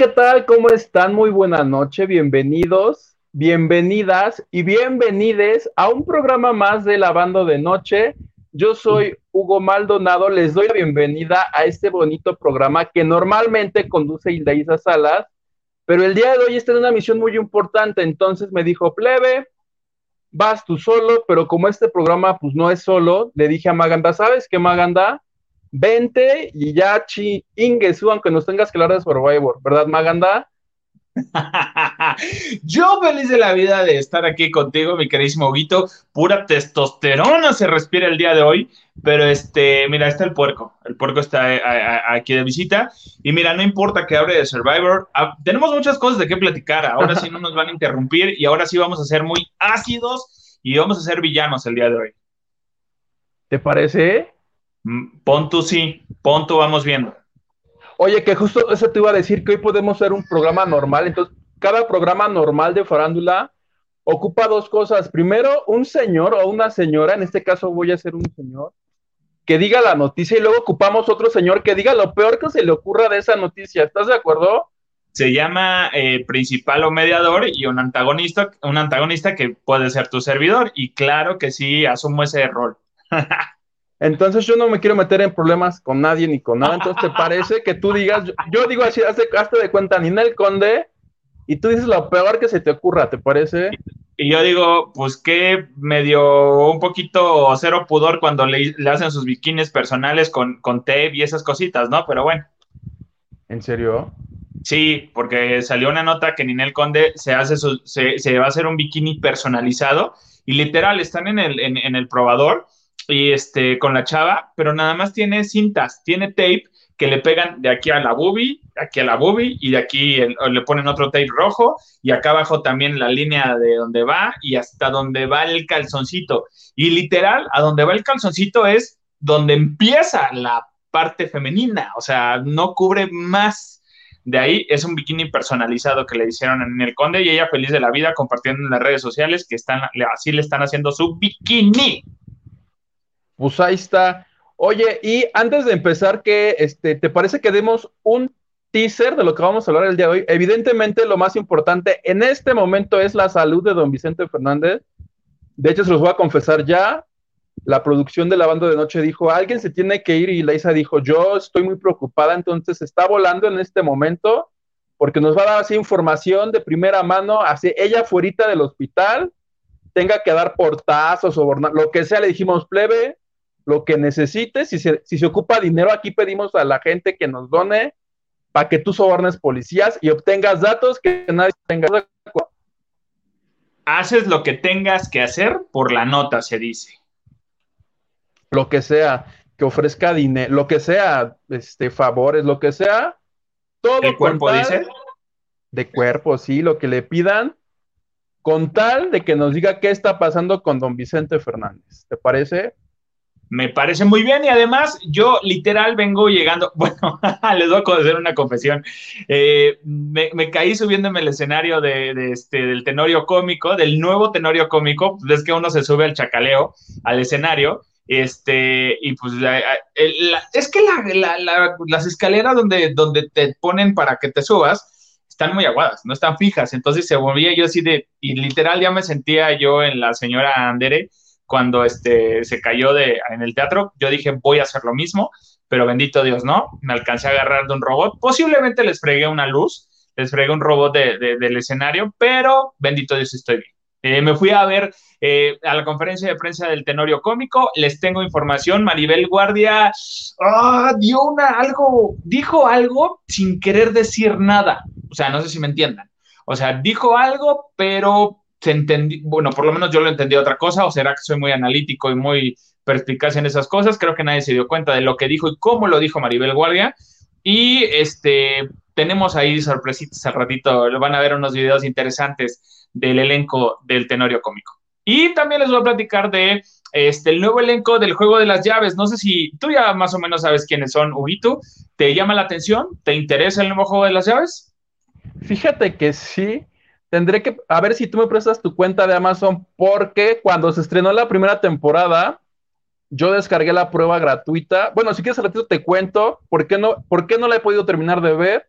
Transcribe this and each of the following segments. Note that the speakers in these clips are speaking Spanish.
¿qué tal? ¿Cómo están? Muy buena noche, bienvenidos, bienvenidas y bienvenides a un programa más de La Banda de Noche. Yo soy Hugo Maldonado, les doy la bienvenida a este bonito programa que normalmente conduce Hildaísa Salas, pero el día de hoy está en una misión muy importante, entonces me dijo, plebe, vas tú solo, pero como este programa pues no es solo, le dije a Maganda, ¿sabes qué Maganda? Vente y ya chi Ingesu, aunque nos tengas que hablar de Survivor, ¿verdad Maganda? Yo feliz de la vida de estar aquí contigo, mi queridísimo Guito. Pura testosterona se respira el día de hoy. Pero este, mira, está el puerco. El puerco está eh, aquí de visita. Y mira, no importa que hable de Survivor. Ah, tenemos muchas cosas de qué platicar. Ahora sí no nos van a interrumpir. Y ahora sí vamos a ser muy ácidos y vamos a ser villanos el día de hoy. ¿Te parece? Mm, pon tú sí, pon tú vamos viendo. Oye, que justo eso te iba a decir que hoy podemos hacer un programa normal. Entonces, cada programa normal de farándula ocupa dos cosas. Primero, un señor o una señora, en este caso voy a ser un señor, que diga la noticia y luego ocupamos otro señor que diga lo peor que se le ocurra de esa noticia. ¿Estás de acuerdo? Se llama eh, principal o mediador y un antagonista, un antagonista que puede ser tu servidor. Y claro que sí, asumo ese rol. Entonces yo no me quiero meter en problemas con nadie ni con nada. Entonces, ¿te parece que tú digas, yo, digo así, hazte, de cuenta, Ninel Conde, y tú dices lo peor que se te ocurra, ¿te parece? Y yo digo, pues que medio un poquito cero pudor cuando le, hacen sus bikinis personales con, con tape y esas cositas, ¿no? Pero bueno. ¿En serio? Sí, porque salió una nota que Ninel Conde se hace su, se, se, va a hacer un bikini personalizado y literal están en el, en, en el probador y este, con la chava, pero nada más tiene cintas, tiene tape que le pegan de aquí a la boobie, aquí a la boobie, y de aquí le ponen otro tape rojo, y acá abajo también la línea de donde va y hasta donde va el calzoncito. Y literal, a donde va el calzoncito es donde empieza la parte femenina, o sea, no cubre más. De ahí es un bikini personalizado que le hicieron en el Conde y ella feliz de la vida compartiendo en las redes sociales que están así le están haciendo su bikini. Pues ahí está. Oye, y antes de empezar, ¿qué, este, ¿te parece que demos un teaser de lo que vamos a hablar el día de hoy? Evidentemente, lo más importante en este momento es la salud de don Vicente Fernández. De hecho, se los voy a confesar ya. La producción de la banda de noche dijo, alguien se tiene que ir y Laisa dijo, yo estoy muy preocupada, entonces está volando en este momento porque nos va a dar así información de primera mano, así ella fuerita del hospital, tenga que dar portazos, sobornar, lo que sea, le dijimos, plebe, lo que necesites. Si se, si se ocupa dinero, aquí pedimos a la gente que nos done para que tú sobornes policías y obtengas datos que nadie tenga. Haces lo que tengas que hacer por la nota, se dice. Lo que sea, que ofrezca dinero, lo que sea, este, favores, lo que sea. Todo ¿El cuerpo dice? De cuerpo, sí, lo que le pidan, con tal de que nos diga qué está pasando con don Vicente Fernández. ¿Te parece? Me parece muy bien y además yo literal vengo llegando, bueno, les voy a hacer una confesión, eh, me, caí subiéndome el escenario de, este, del tenorio cómico, del nuevo tenorio cómico, pues es que uno se sube al chacaleo, al escenario, este, y pues es que las escaleras donde, donde te ponen para que te subas están muy aguadas, no están fijas, entonces se volvía yo así de, y literal ya me sentía yo en la señora Andere, cuando este, se cayó de, en el teatro, yo dije, voy a hacer lo mismo, pero bendito Dios, no, me alcancé a agarrar de un robot, posiblemente les fregué una luz, les fregué un robot del escenario, pero bendito Dios, estoy bien. Eh, me fui a ver eh, a la conferencia de prensa del Tenorio Cómico, les tengo información, Maribel Guardia ah, dio una, algo, dijo algo sin querer decir nada, o sea, no sé si me entiendan, o sea, dijo algo, pero se entendí, bueno, por lo menos yo lo entendí otra cosa, o será que soy muy analítico y muy perspicaz en esas cosas, creo que nadie se dio cuenta de lo que dijo y cómo lo dijo Maribel Guardia, y este, tenemos ahí sorpresitas al ratito, van a ver unos videos interesantes del elenco del Tenorio Cómico. Y también les voy a platicar de este, el nuevo elenco del juego de las llaves. No sé si tú ya más o menos sabes quiénes son, Ubito. ¿Te llama la atención? ¿Te interesa el nuevo juego de las llaves? Fíjate que sí, tendré que, a ver si tú me prestas tu cuenta de Amazon, porque cuando se estrenó la primera temporada, yo descargué la prueba gratuita. Bueno, si quieres ratito te cuento por qué no, por qué no la he podido terminar de ver.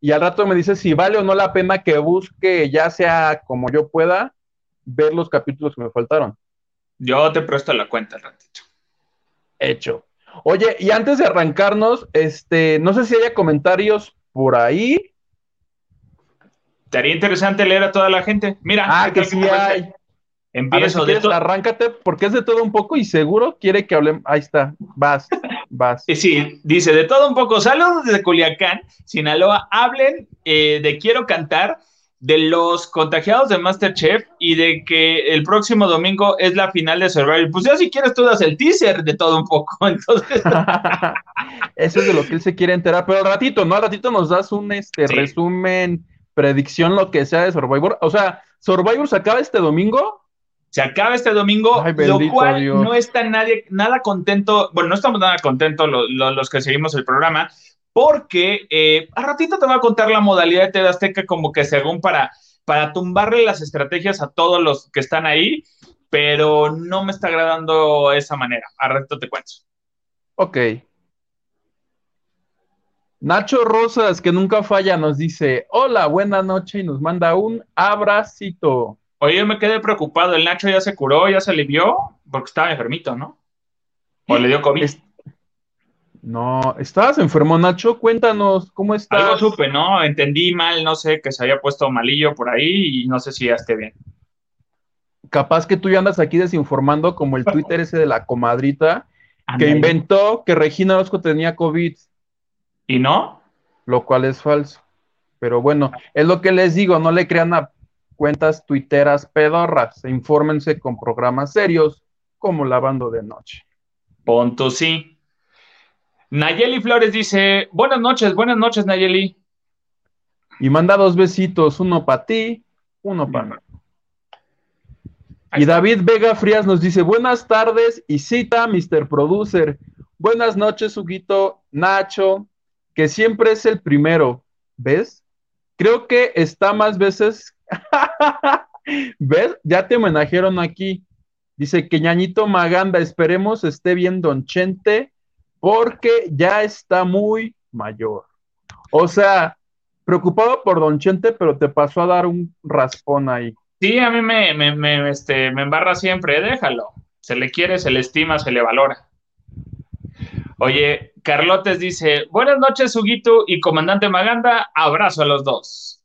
y al rato me dice si vale o no la pena que busque, ya sea como yo pueda, ver los capítulos que me faltaron. Yo te presto la cuenta al ratito. Hecho. Oye, y antes de arrancarnos, este, no sé si haya comentarios por ahí. Estaría interesante leer a toda la gente. Mira, ah, que sí hay. Empiezo de todo. Arráncate, porque es de todo un poco y seguro quiere que hablemos. Ahí está, vas, vas. Sí, dice de todo un poco. Saludos desde Culiacán, Sinaloa. Hablen eh, de Quiero Cantar, de los contagiados de Masterchef y de que el próximo domingo es la final de Survivor. Pues ya si quieres tú das el teaser de todo un poco. Entonces. Eso es de lo que él se quiere enterar. Pero al ratito, ¿no? Al ratito nos das un este resumen, predicción, lo que sea de Survivor. O sea, Survivor se acaba este domingo. Se acaba este domingo, lo cual no está nadie, nada contento, bueno, no estamos nada contentos los, que seguimos el programa, porque eh, a ratito te voy a contar la modalidad de TV Azteca como que según para, para tumbarle las estrategias a todos los que están ahí, pero no me está agradando esa manera. A ratito te cuento. Ok. Nacho Rosas, que nunca falla, nos dice, hola, buena noche y nos manda un abracito. Oye, me quedé preocupado. ¿El Nacho ya se curó, ya se alivió? Porque estaba enfermito, ¿no? ¿O le dio COVID? No, ¿estabas enfermo, Nacho? Cuéntanos, ¿cómo estás? Algo supe, ¿no? Entendí mal, no sé, que se había puesto malillo por ahí y no sé si ya esté bien. Capaz que tú ya andas aquí desinformando como el Twitter ese de la comadrita que inventó que Regina Orozco tenía COVID. ¿Y no? Lo cual es falso. Pero bueno, es lo que les digo, no le crean a cuentas tuiteras pedorras. Infórmense con programas serios como Lavando de Noche. Punto sí. Nayeli Flores dice, buenas noches, buenas noches Nayeli. Y manda dos besitos, uno para ti, uno para mí. Y David Vega Frías nos dice, buenas tardes y cita, Mr. Producer. Buenas noches, Huguito, Nacho, que siempre es el primero. ¿Ves? Creo que está más veces ¿Ves? Ya te homenajearon aquí. Dice que ñañito Maganda, esperemos esté bien Don Chente, porque ya está muy mayor. O sea, preocupado por Don Chente, pero te pasó a dar un raspón ahí. Sí, a mí me, me, este, me embarra siempre, déjalo. Se le quiere, se le estima, se le valora. Oye, Carlotes dice, buenas noches, Huguito y Comandante Maganda, abrazo a los dos.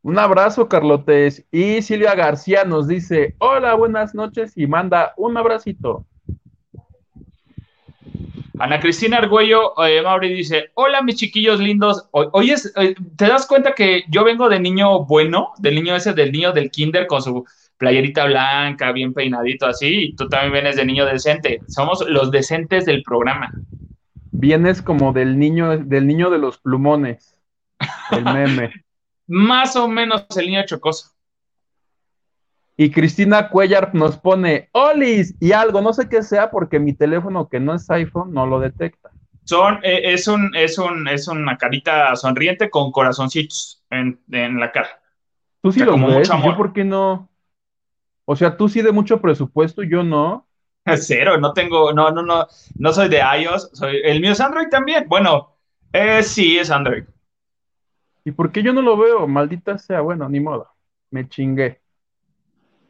Un abrazo, Carlotes. Y Silvia García nos dice, hola, buenas noches y manda un abracito. Ana Cristina Argüello, eh, Mauri dice, hola mis chiquillos lindos. Oye, eh, ¿te das cuenta que yo vengo de niño bueno, del niño ese, del niño del kinder con su playerita blanca, bien peinadito así, y tú también vienes de niño decente. Somos los decentes del programa. Vienes como del niño, del niño de los plumones, el meme. más o menos el niño chocoso. Y Cristina Cuellar nos pone Olis y algo, no sé qué sea porque mi teléfono que no es iPhone no lo detecta. Son, eh, es, un, es, un, es una carita sonriente con corazoncitos en, la cara. Tú sí lo ves, yo por qué no. O sea, tú sí de mucho presupuesto, yo no. Cero, no tengo, no, no, no, no soy de iOS, soy, el mío es Android también. Bueno, eh, sí, es Android. ¿Y por qué yo no lo veo? Maldita sea, bueno, ni modo. Me chingué.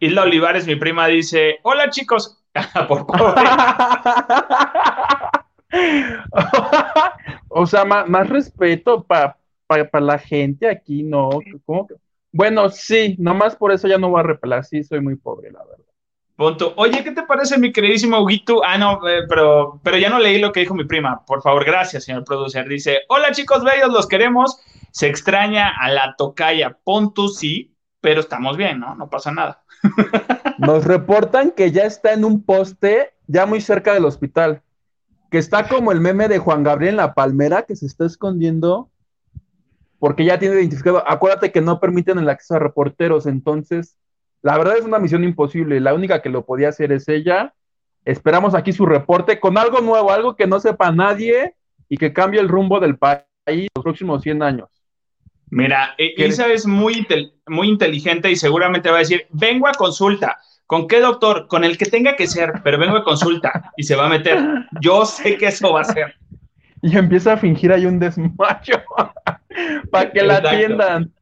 Isla Olivares, mi prima, dice: Hola chicos. por o sea, más, respeto para la gente aquí, ¿no? Bueno, sí, nomás por eso ya no voy a repelar. Sí, soy muy pobre, la verdad. Punto. Oye, ¿qué te parece, mi queridísimo Huguito? Ah, no, eh, pero, pero ya no leí lo que dijo mi prima. Por favor, gracias, señor producer. Dice: Hola chicos bellos, los queremos. Se extraña a la tocaya. Pontu sí, pero estamos bien, ¿no? No pasa nada. Nos reportan que ya está en un poste ya muy cerca del hospital, que está como el meme de Juan Gabriel en la palmera que se está escondiendo porque ya tiene identificado. Acuérdate que no permiten el acceso a reporteros, entonces la verdad es una misión imposible. La única que lo podía hacer es ella. Esperamos aquí su reporte con algo nuevo, algo que no sepa nadie y que cambie el rumbo del país los próximos 100 años. Mira, e, Isa es muy, muy inteligente y seguramente va a decir, vengo a consulta. ¿Con qué doctor? Con el que tenga que ser, pero vengo a consulta y se va a meter. Yo sé que eso va a ser. y empieza a fingir ahí un desmayo para que la atiendan.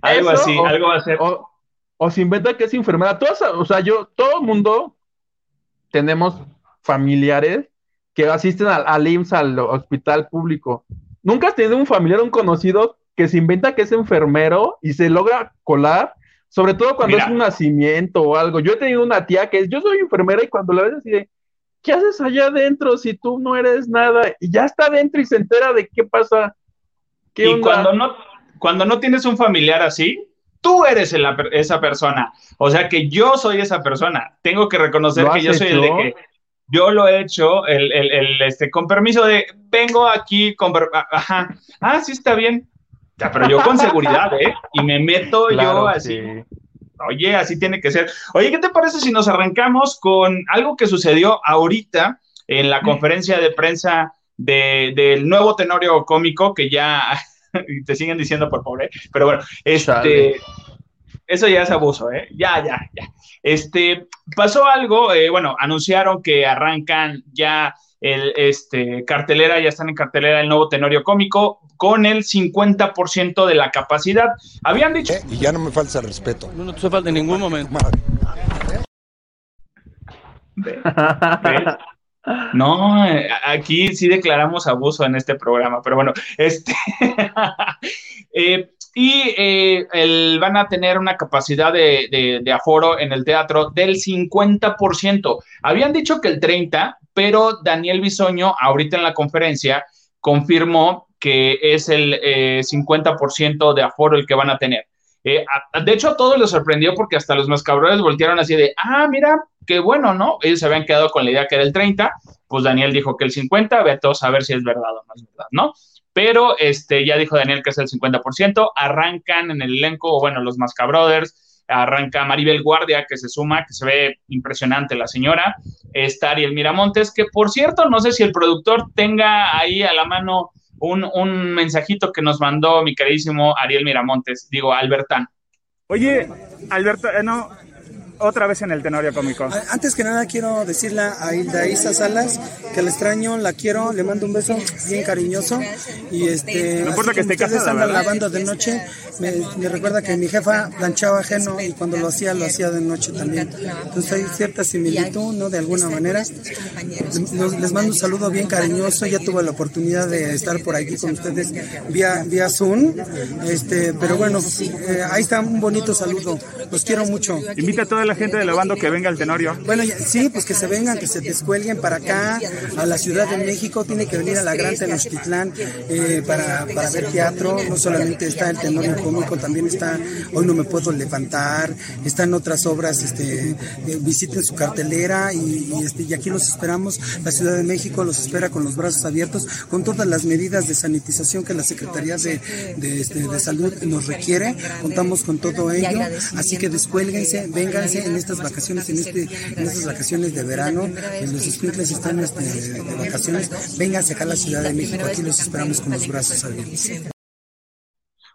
Algo así, algo va a ser. O, se inventa que es enfermera. Todas, o sea, yo, todo el mundo tenemos familiares que asisten al, al IMSS, al hospital público. ¿Nunca has tenido un familiar, un conocido que se inventa que es enfermero y se logra colar? Sobre todo cuando es un nacimiento o algo. Yo he tenido una tía que es, yo soy enfermera y cuando la ves así de, ¿qué haces allá adentro si tú no eres nada? Y ya está adentro y se entera de qué pasa. y cuando no, cuando no tienes un familiar así, tú eres esa persona. O sea que yo soy esa persona. Tengo que reconocer que yo soy el de que yo lo he hecho, el, el, este, con permiso de, vengo aquí con, ajá, ah, sí está bien. Ya, pero yo con seguridad, ¿eh? Y me meto yo así. Oye, así tiene que ser. Oye, ¿qué te parece si nos arrancamos con algo que sucedió ahorita en la conferencia de prensa del nuevo tenorio cómico que ya te siguen diciendo por pobre, pero bueno, este, eso ya es abuso, ¿eh? Ya, ya, ya. Este, pasó algo, eh, bueno, anunciaron que arrancan ya el, este, cartelera, ya están en cartelera el nuevo tenorio cómico con el 50% de la capacidad. Habían dicho... y ya no me falta el respeto. No, no te falta en ningún momento. No, eh, aquí sí declaramos abuso en este programa, pero bueno, este... eh, y eh, van a tener una capacidad de, aforo en el teatro del 50%. Habían dicho que el 30%, pero Daniel Bisoño, ahorita en la conferencia, confirmó que es el 50% eh, de aforo el que van a tener. Eh, de hecho, a todos les sorprendió porque hasta los mascabrones voltearon así de, ah, mira, qué bueno, ¿no? Ellos se habían quedado con la idea que era el 30, pues Daniel dijo que el 50, ve a todos a ver si es verdad o no es verdad, ¿no? Pero este, ya dijo Daniel que es el 50%, arrancan en el elenco, bueno, los Masca Brothers, arranca Maribel Guardia, que se suma, que se ve impresionante la señora, está Ariel Miramontes, que por cierto, no sé si el productor tenga ahí a la mano un, un mensajito que nos mandó mi queridísimo Ariel Miramontes, digo, Albertán. Oye, Alberto, eh, no, otra vez en el Tenorio Cómico. Antes que nada quiero decirle a Hilda Isa Salas que la extraño, la quiero, le mando un beso bien cariñoso y este no importa que esté casada, ¿verdad? lavando de noche, me, recuerda que mi jefa planchaba ajeno y cuando lo hacía lo hacía de noche también. Entonces hay cierta similitud, ¿no? De alguna manera. Les, mando un saludo bien cariñoso, ya tuve la oportunidad de estar por aquí con ustedes vía vía Zoom. Este, pero bueno, eh, ahí está un bonito saludo. Los quiero mucho. Invita a toda la gente de la banda que venga al Tenorio? Bueno, sí, pues que se vengan, que se descuelguen para acá, a la Ciudad de México, tiene que venir a la Gran Tenochtitlán eh, para, para ver teatro, no solamente está el Tenorio Cómico, también está Hoy no me puedo levantar, están otras obras, este, eh, visiten su cartelera y, este, y aquí los esperamos, la Ciudad de México los espera con los brazos abiertos, con todas las medidas de sanitización que la Secretaría de, de, este, de Salud nos requiere, contamos con todo ello, así que descuélguense, vénganse en estas vacaciones, en, este, en estas vacaciones de verano, en los escuintles están este, de vacaciones, vengan acá a la Ciudad de México, aquí los esperamos con los brazos abiertos.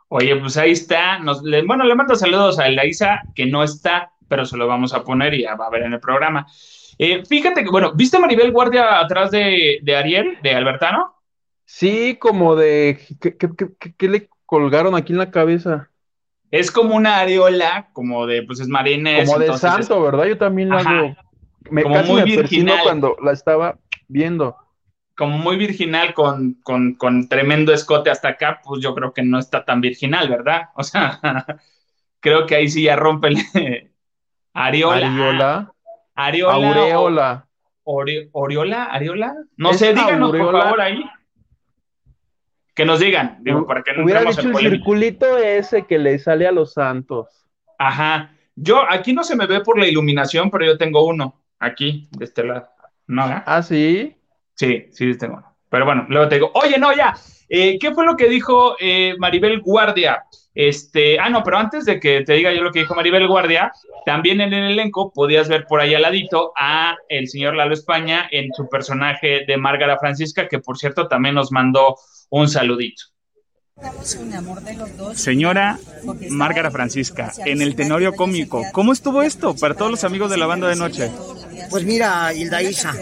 Oye, pues ahí está. Nos, bueno, le mando saludos a Isa, que no está, pero se lo vamos a poner y ya va a ver en el programa. Eh, fíjate que, bueno, ¿viste Maribel Guardia atrás de, de Ariel, de Albertano? Sí, como de. ¿qué, le colgaron aquí en la cabeza? Es como una areola, como de, pues es marines. Como de santo, ¿verdad? Yo también la hago. Me como casi muy me virginal. cuando la estaba viendo. Como muy virginal, con, con, con, tremendo escote hasta acá, pues yo creo que no está tan virginal, ¿verdad? O sea, creo que ahí sí ya rompe el... Areola. Areola. Areola. Aureola. Oriola, Areola. No sé, díganos por favor ahí que nos digan, digo, para que no Hubiera dicho el circulito ese que le sale a los santos. Ajá. Yo, aquí no se me ve por la iluminación, pero yo tengo uno, aquí, de este lado. ¿No? ¿Ah, sí? Sí, sí, tengo uno. Pero bueno, luego te digo, oye, no, ya. Eh, ¿Qué fue lo que dijo eh, Maribel Guardia? Este, ah, no, pero antes de que te diga yo lo que dijo Maribel Guardia, también en el elenco podías ver por ahí al ladito a el señor Lalo España en su personaje de Márgara Francisca, que por cierto también nos mandó un saludito. Señora Márgara Francisca, en el Tenorio Cómico, ¿cómo estuvo esto para todos los amigos de la banda de noche? Pues mira, Hilda Isa.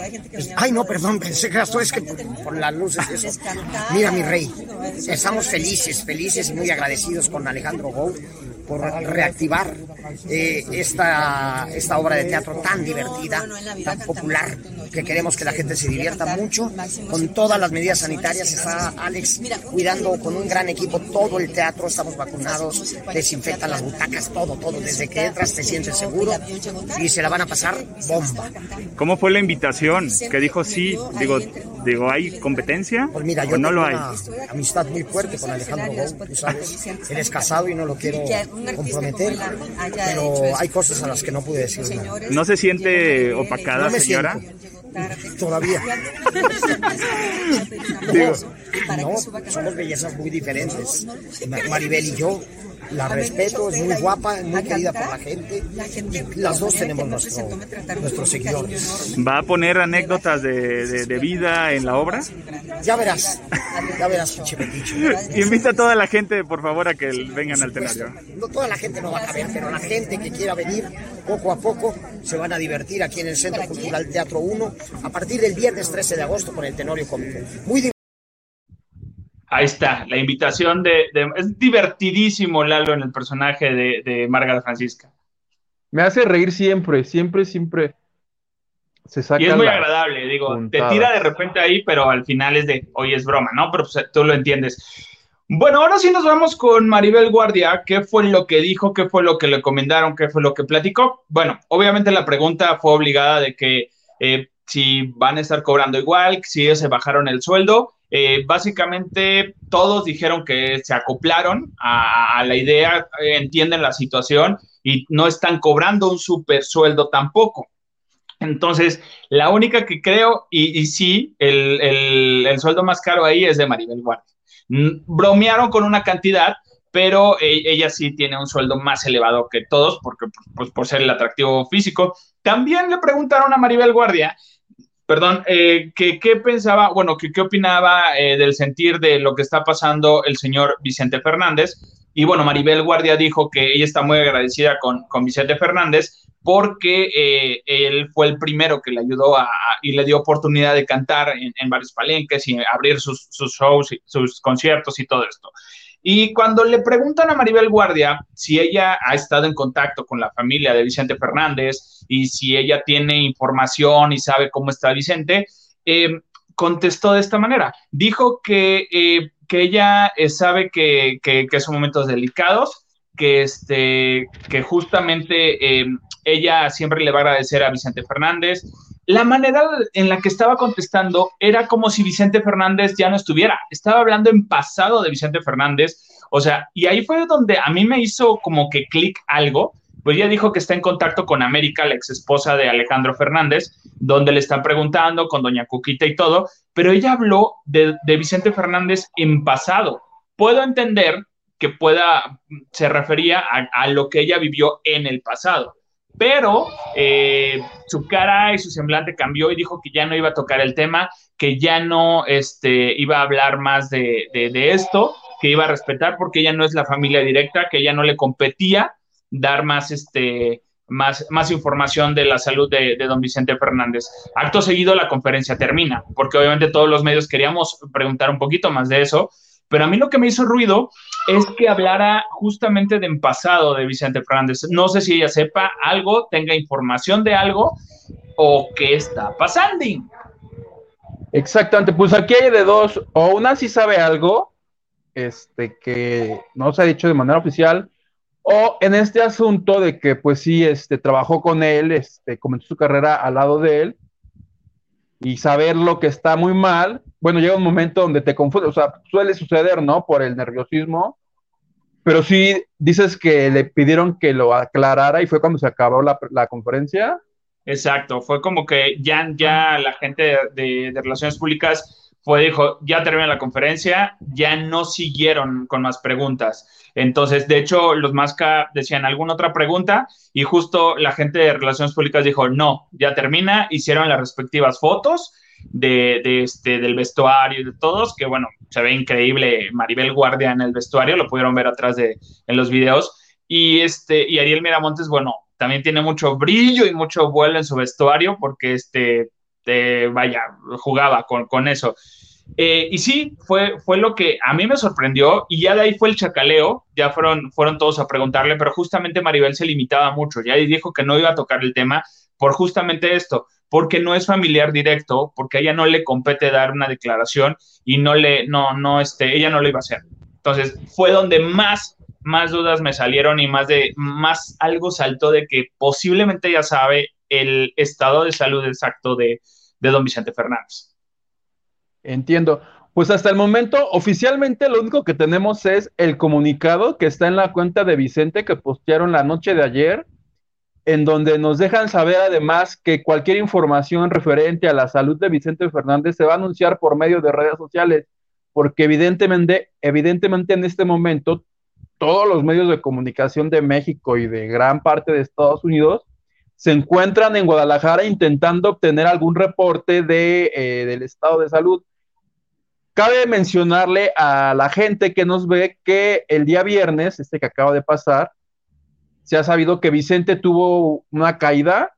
Ay, no, perdón, pensé que esto es que por, las luces eso. Mira, mi rey, estamos felices, felices y muy agradecidos con Alejandro Gou por reactivar eh, esta, esta obra de teatro tan divertida, tan popular, que queremos que la gente se divierta mucho. Con todas las medidas sanitarias está Alex cuidando con un gran equipo todo el teatro, estamos vacunados, desinfectan las butacas, todo, todo. Desde que entras te sientes seguro y se la van a pasar bomba. ¿Cómo fue la invitación? Que dijo sí, digo, digo, ¿hay competencia? Pues mira, yo no lo hay. Una amistad muy fuerte con Alejandro Gou, tú sabes. Él es casado y no lo quiero comprometer, pero hay cosas a las que no pude decir nada. ¿No se siente opacada, señora? Todavía. no, somos bellezas muy diferentes. Maribel y yo la respeto, es muy guapa, muy querida por la gente. Y las dos tenemos nuestro, nuestros seguidores. ¿Va a poner anécdotas de, de, vida en la obra? Ya verás, ya verás, Invita a toda la gente, por favor, a que vengan al teatro. No toda la gente no va a caber, pero la gente que quiera venir poco a poco se van a divertir aquí en el Centro Cultural Teatro 1 a partir del viernes 13 de agosto con el Tenorio Cómico. Muy Ahí está, la invitación de, Es divertidísimo Lalo en el personaje de, de Margarita Francisca. Me hace reír siempre, siempre, siempre. Se saca y es muy agradable, digo, te tira de repente ahí, pero al final es de, oye, es broma, ¿no? Pero pues, tú lo entiendes. Bueno, ahora sí nos vamos con Maribel Guardia. ¿Qué fue lo que dijo? ¿Qué fue lo que le recomendaron? ¿Qué fue lo que platicó? Bueno, obviamente la pregunta fue obligada de que eh, si van a estar cobrando igual, si ellos se bajaron el sueldo. Eh, básicamente todos dijeron que se acoplaron a, la idea, entienden la situación y no están cobrando un super sueldo tampoco. Entonces, la única que creo, y, sí, el, sueldo más caro ahí es de Maribel Guardia. Mm, bromearon con una cantidad, pero e, ella sí tiene un sueldo más elevado que todos, porque pues, por ser el atractivo físico. También le preguntaron a Maribel Guardia perdón, eh, ¿qué, pensaba, bueno, qué opinaba eh, del sentir de lo que está pasando el señor Vicente Fernández? Y bueno, Maribel Guardia dijo que ella está muy agradecida con, con Vicente Fernández porque eh, él fue el primero que le ayudó a, y le dio oportunidad de cantar en, varios palenques y abrir sus, sus shows, sus conciertos y todo esto. Y cuando le preguntan a Maribel Guardia si ella ha estado en contacto con la familia de Vicente Fernández y si ella tiene información y sabe cómo está Vicente, eh, contestó de esta manera. Dijo que, eh, que ella eh, sabe que, que, son momentos delicados, que, este, que justamente ella siempre le va a agradecer a Vicente Fernández. La manera en la que estaba contestando era como si Vicente Fernández ya no estuviera. Estaba hablando en pasado de Vicente Fernández. O sea, y ahí fue donde a mí me hizo como que clic algo, pues ella dijo que está en contacto con América, la ex esposa de Alejandro Fernández, donde le están preguntando con doña Cuquita y todo, pero ella habló de, de Vicente Fernández en pasado. Puedo entender que pueda, se refería a, lo que ella vivió en el pasado. Pero eh, su cara y su semblante cambió y dijo que ya no iba a tocar el tema, que ya no este, iba a hablar más de, esto, que iba a respetar porque ella no es la familia directa, que ella no le competía dar más, este, más, más información de la salud de, de, don Vicente Fernández. Acto seguido la conferencia termina, porque obviamente todos los medios queríamos preguntar un poquito más de eso, pero a mí lo que me hizo ruido es que hablara justamente de en pasado de Vicente Fernández. No sé si ella sepa algo, tenga información de algo o qué está pasando. Exactamente, pues aquí hay de dos, o una sí sabe algo, este, que no se ha dicho de manera oficial, o en este asunto de que pues sí, este, trabajó con él, este, comenzó su carrera al lado de él, y saber lo que está muy mal, bueno, llega un momento donde te confunde, o sea, suele suceder, ¿no? Por el nerviosismo, pero sí dices que le pidieron que lo aclarara y fue cuando se acabó la, la conferencia. Exacto, fue como que ya, ya la gente de, de, relaciones públicas fue, dijo, ya terminó la conferencia, ya no siguieron con más preguntas. Entonces, de hecho, los Masca decían alguna otra pregunta y justo la gente de relaciones públicas dijo, no, ya termina, hicieron las respectivas fotos de, este, del vestuario y de todos, que bueno, se ve increíble Maribel Guardia en el vestuario, lo pudieron ver atrás de en los videos. Y, este, y Ariel Miramontes, bueno, también tiene mucho brillo y mucho vuelo en su vestuario porque este, vaya, jugaba con, con eso. Eh, y sí, fue, fue lo que a mí me sorprendió y ya de ahí fue el chacaleo, ya fueron, fueron todos a preguntarle, pero justamente Maribel se limitaba mucho, ya dijo que no iba a tocar el tema por justamente esto, porque no es familiar directo, porque a ella no le compete dar una declaración y no le, no, no, este, ella no lo iba a hacer. Entonces fue donde más, más dudas me salieron y más de, más algo saltó de que posiblemente ya sabe el estado de salud exacto de, de don Vicente Fernández. Entiendo. Pues hasta el momento, oficialmente lo único que tenemos es el comunicado que está en la cuenta de Vicente que postearon la noche de ayer, en donde nos dejan saber además que cualquier información referente a la salud de Vicente Fernández se va a anunciar por medio de redes sociales, porque evidentemente, evidentemente en este momento todos los medios de comunicación de México y de gran parte de Estados Unidos se encuentran en Guadalajara intentando obtener algún reporte de, eh, del estado de salud. Cabe mencionarle a la gente que nos ve que el día viernes, este que acaba de pasar, se ha sabido que Vicente tuvo una caída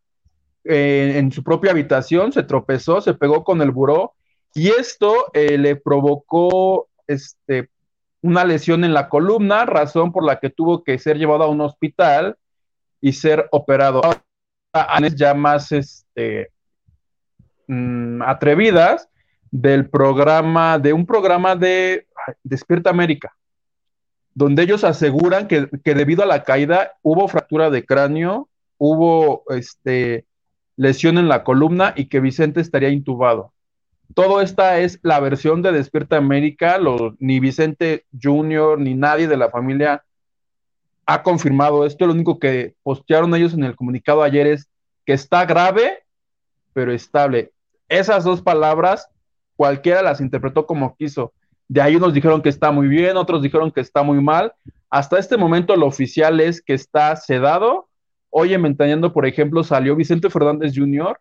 eh, en su propia habitación, se tropezó, se pegó con el buró y esto eh, le provocó este, una lesión en la columna, razón por la que tuvo que ser llevado a un hospital y ser operado. Ahora, ya más este, mm, atrevidas, del programa, de un programa de Despierta América, donde ellos aseguran que, debido a la caída hubo fractura de cráneo, hubo este, lesión en la columna y que Vicente estaría intubado. Todo esta es la versión de Despierta América, ni Vicente Jr., ni nadie de la familia ha confirmado esto. Lo único que postearon ellos en el comunicado ayer es que está grave, pero estable. Esas dos palabras cualquiera las interpretó como quiso. De ahí unos dijeron que está muy bien, otros dijeron que está muy mal. Hasta este momento lo oficial es que está sedado. Hoy en Ventaneando, por ejemplo, salió Vicente Fernández Jr.,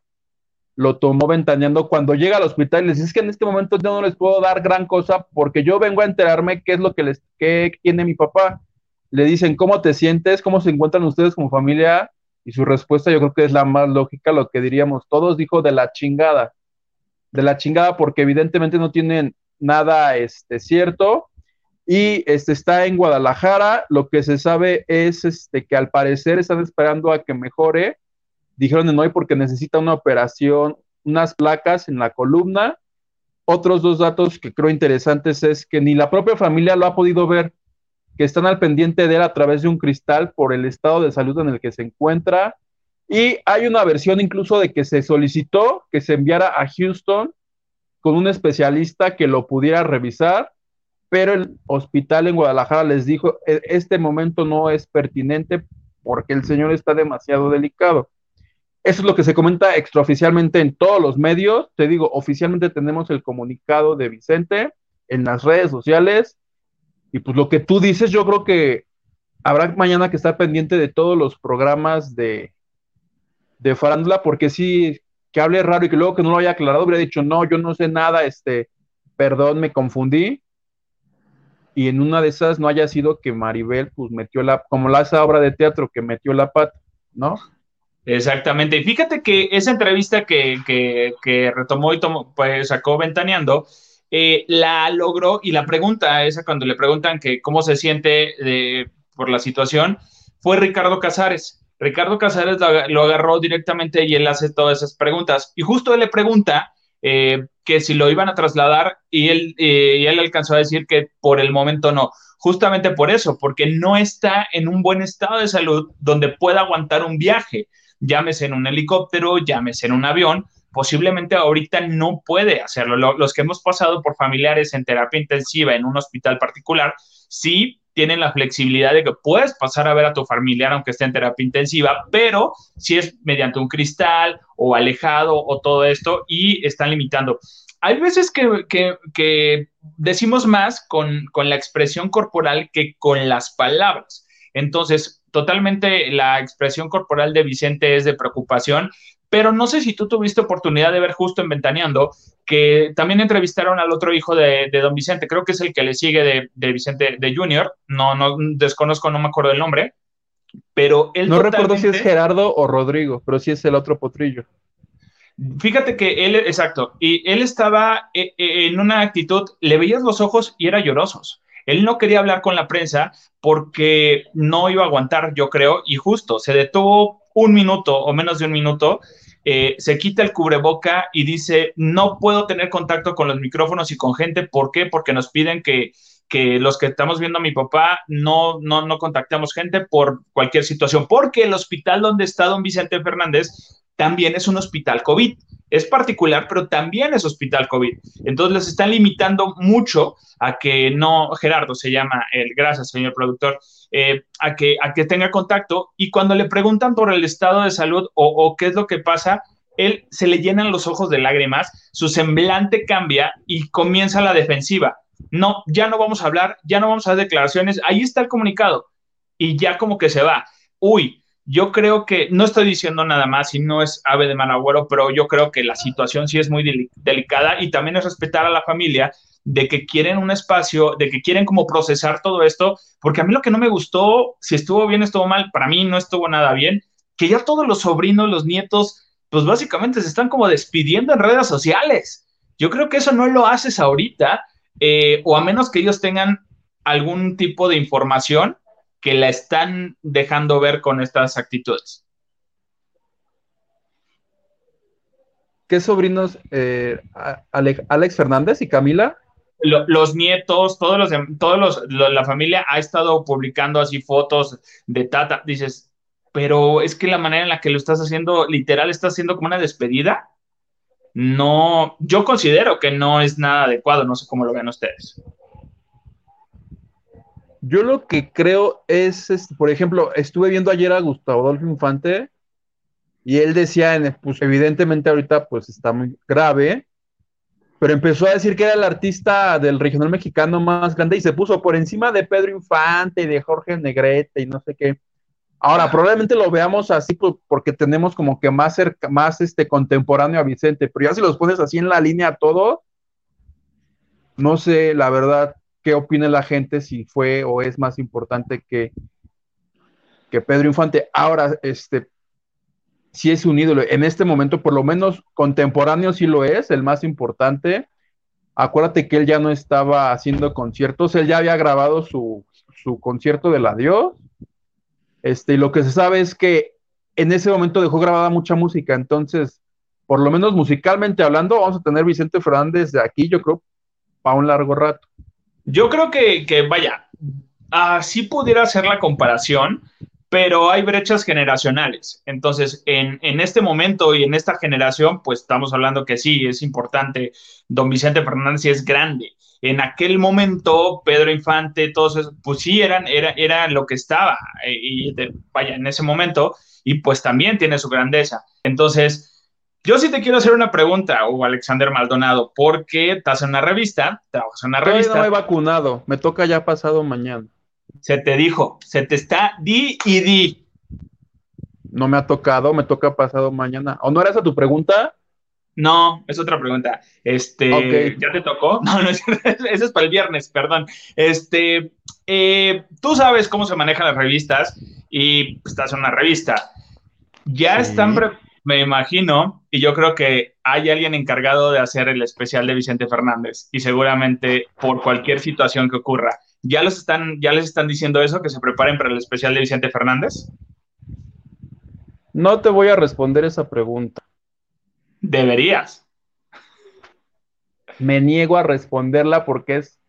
lo tomó ventaneando cuando llega al hospital y les dice es que en este momento yo no les puedo dar gran cosa porque yo vengo a enterarme qué es lo que les qué tiene mi papá. Le dicen, ¿cómo te sientes? ¿Cómo se encuentran ustedes como familia? Y su respuesta yo creo que es la más lógica, lo que diríamos todos, dijo de la chingada de la chingada porque evidentemente no tienen nada este, cierto y este, está en Guadalajara. Lo que se sabe es este, que al parecer están esperando a que mejore. Dijeron en hoy porque necesita una operación, unas placas en la columna. Otros dos datos que creo interesantes es que ni la propia familia lo ha podido ver, que están al pendiente de él a través de un cristal por el estado de salud en el que se encuentra y hay una versión incluso de que se solicitó que se enviara a Houston con un especialista que lo pudiera revisar, pero el hospital en Guadalajara les dijo, e, este momento no es pertinente porque el señor está demasiado delicado. Eso es lo que se comenta extraoficialmente en todos los medios. Te digo, oficialmente tenemos el comunicado de Vicente en las redes sociales. Y pues lo que tú dices, yo creo que habrá mañana que estar pendiente de todos los programas de, de farándula, porque sí, que hable raro y que luego que no lo haya aclarado, hubiera dicho, no, yo no sé nada, este, perdón, me confundí. Y en una de esas no haya sido que Maribel, pues metió la, como la esa obra de teatro que metió la pata, ¿no? Exactamente. Y fíjate que esa entrevista que, que, retomó y tomó, pues sacó ventaneando, eh, la logró y la pregunta esa cuando le preguntan que cómo se siente de, por la situación, fue Ricardo Casares. Ricardo Casares lo agarró directamente y él hace todas esas preguntas. Y justo él le pregunta eh, que si lo iban a trasladar y él, eh, y él alcanzó a decir que por el momento no. Justamente por eso, porque no está en un buen estado de salud donde pueda aguantar un viaje, llámese en un helicóptero, llámese en un avión, posiblemente ahorita no puede hacerlo. Los que hemos pasado por familiares en terapia intensiva en un hospital particular, sí tienen la flexibilidad de que puedes pasar a ver a tu familiar aunque esté en terapia intensiva, pero si es mediante un cristal o alejado o todo esto y están limitando. Hay veces que, decimos más con, con la expresión corporal que con las palabras. Entonces, totalmente la expresión corporal de Vicente es de preocupación, pero no sé si tú tuviste oportunidad de ver justo en Ventaneando que también entrevistaron al otro hijo de, don Vicente, creo que es el que le sigue de, Vicente de Junior, no, no desconozco, no me acuerdo el nombre, pero él No recuerdo si es Gerardo o Rodrigo, pero sí es el otro potrillo. Fíjate que él, exacto, y él estaba eh, eh, en una actitud, le veías los ojos y era llorosos. Él no quería hablar con la prensa porque no iba a aguantar, yo creo, y justo se detuvo un minuto o menos de un minuto, eh, se quita el cubreboca y dice, no puedo tener contacto con los micrófonos y con gente, ¿por qué? Porque nos piden que, que los que estamos viendo a mi papá no, no, no contactamos gente por cualquier situación, porque el hospital donde está don Vicente Fernández también es un hospital COVID. Es particular, pero también es hospital COVID. Entonces les están limitando mucho a que no, Gerardo se llama el, gracias señor productor, eh, a, que, a que tenga contacto y cuando le preguntan por el estado de salud o, o qué es lo que pasa, él se le llenan los ojos de lágrimas, su semblante cambia y comienza la defensiva no, ya no vamos a hablar, ya no vamos a hacer declaraciones, ahí está el comunicado y ya como que se va. Uy, yo creo que, no estoy diciendo nada más y no es ave de managüero, pero yo creo que la situación sí es muy delicada y también es respetar a la familia de que quieren un espacio, de que quieren como procesar todo esto, porque a mí lo que no me gustó, si estuvo bien, estuvo mal, para mí no estuvo nada bien, que ya todos los sobrinos, los nietos, pues básicamente se están como despidiendo en redes sociales. Yo creo que eso no lo haces ahorita eh, o a menos que ellos tengan algún tipo de información que la están dejando ver con estas actitudes. ¿Qué sobrinos? Eh, Alex, Fernández y Camila. los nietos, todos los, todos los, la familia ha estado publicando así fotos de Tata. Dices, pero es que la manera en la que lo estás haciendo, literal, estás haciendo como una despedida no, yo considero que no es nada adecuado, no sé cómo lo ven ustedes. Yo lo que creo es, por ejemplo, estuve viendo ayer a Gustavo Adolfo Infante y él decía, pues evidentemente ahorita pues está muy grave, pero empezó a decir que era el artista del regional mexicano más grande y se puso por encima de Pedro Infante y de Jorge Negrete y no sé qué. Ahora, probablemente lo veamos así porque tenemos como que más, cerca, más este, contemporáneo a Vicente, pero ya si los pones así en la línea todo, no sé, la verdad, qué opina la gente si fue o es más importante que, que Pedro Infante. Ahora, este, si es un ídolo, en este momento, por lo menos contemporáneo sí lo es, el más importante. Acuérdate que él ya no estaba haciendo conciertos, él ya había grabado su, su concierto del adiós este, y lo que se sabe es que en ese momento dejó grabada mucha música, entonces, por lo menos musicalmente hablando, vamos a tener Vicente Fernández de aquí, yo creo, para un largo rato. Yo creo que, vaya, así pudiera ser la comparación, pero hay brechas generacionales. Entonces, en, en, este momento y en esta generación, pues estamos hablando que sí, es importante. Don Vicente Fernández es grande en aquel momento Pedro Infante, todos esos, pues sí, eran, era, era lo que estaba, eh, y vaya, en ese momento, y pues también tiene su grandeza. Entonces, yo sí te quiero hacer una pregunta, Hugo Alexander Maldonado, porque estás en una revista, trabajas en una revista. no me he vacunado, me toca ya pasado mañana. Se te dijo, se te está di y di. No me ha tocado, me toca pasado mañana. ¿O no era esa tu pregunta? No, es otra pregunta. Este, ¿ya te tocó? No, no, eso es para el viernes, perdón. Este, eh, tú sabes cómo se manejan las revistas y estás en una revista. Ya están, me imagino, y yo creo que hay alguien encargado de hacer el especial de Vicente Fernández y seguramente por cualquier situación que ocurra. ¿Ya, los están, ¿Ya les están diciendo eso, que se preparen para el especial de Vicente Fernández? No te voy a responder esa pregunta. Deberías. Me niego a responderla porque es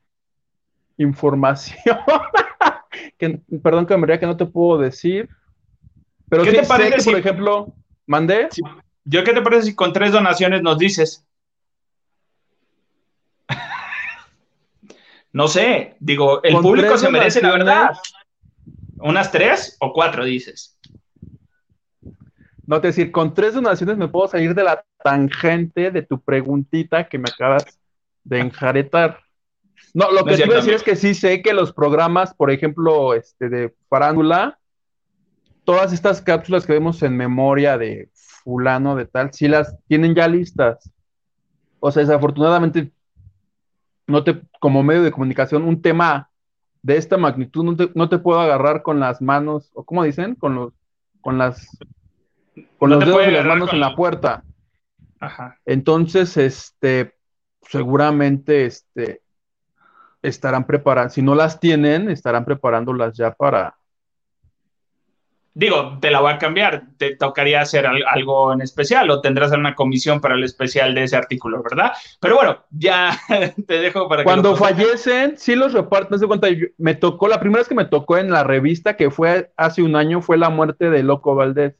información. que, perdón que me que no te puedo decir. Pero ¿Qué te parece si, por ejemplo, mandé? ¿Yo qué te parece si con tres donaciones nos dices? no sé, digo, el público se merece la verdad. ¿Unas tres o cuatro dices? No, te decir, con tres donaciones me puedo salir de la tangente de tu preguntita que me acabas de enjaretar. No, lo que quiero decir es que sí sé que los programas, por ejemplo, este de farándula, todas estas cápsulas que vemos en memoria de fulano, de tal, sí las tienen ya listas. O sea, desafortunadamente, no te, como medio de comunicación, un tema de esta magnitud no te, no te puedo agarrar con las manos, o como dicen, con los, con las, con los dedos de las manos en la puerta. Ajá. Entonces, este, seguramente, este, estarán preparando, si no las tienen, estarán preparándolas ya para, digo, te la voy a cambiar, te tocaría hacer algo en especial o tendrás una comisión para el especial de ese artículo, ¿verdad? Pero bueno, ya te dejo para que... Cuando fallecen, sí los reparten, no sé cuánto, me tocó, la primera vez que me tocó en la revista, que fue hace un año, fue la muerte de Loco Valdés.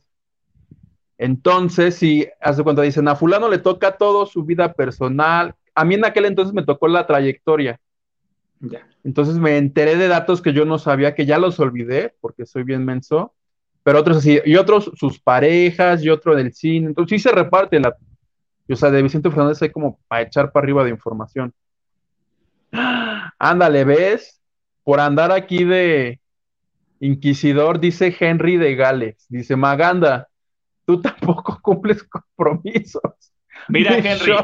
Entonces, si hace cuando dicen, a fulano le toca todo su vida personal, a mí en aquel entonces me tocó la trayectoria. Ya. Entonces me enteré de datos que yo no sabía, que ya los olvidé, porque soy bien menso pero otros así, y otros sus parejas, y otro del cine, entonces sí se reparte la, o sea, de Vicente Fernández hay como para echar para arriba de información. Ándale, ¿ves? Por andar aquí de inquisidor, dice Henry de Gales, dice Maganda, tú tampoco cumples compromisos. Mira, Henry.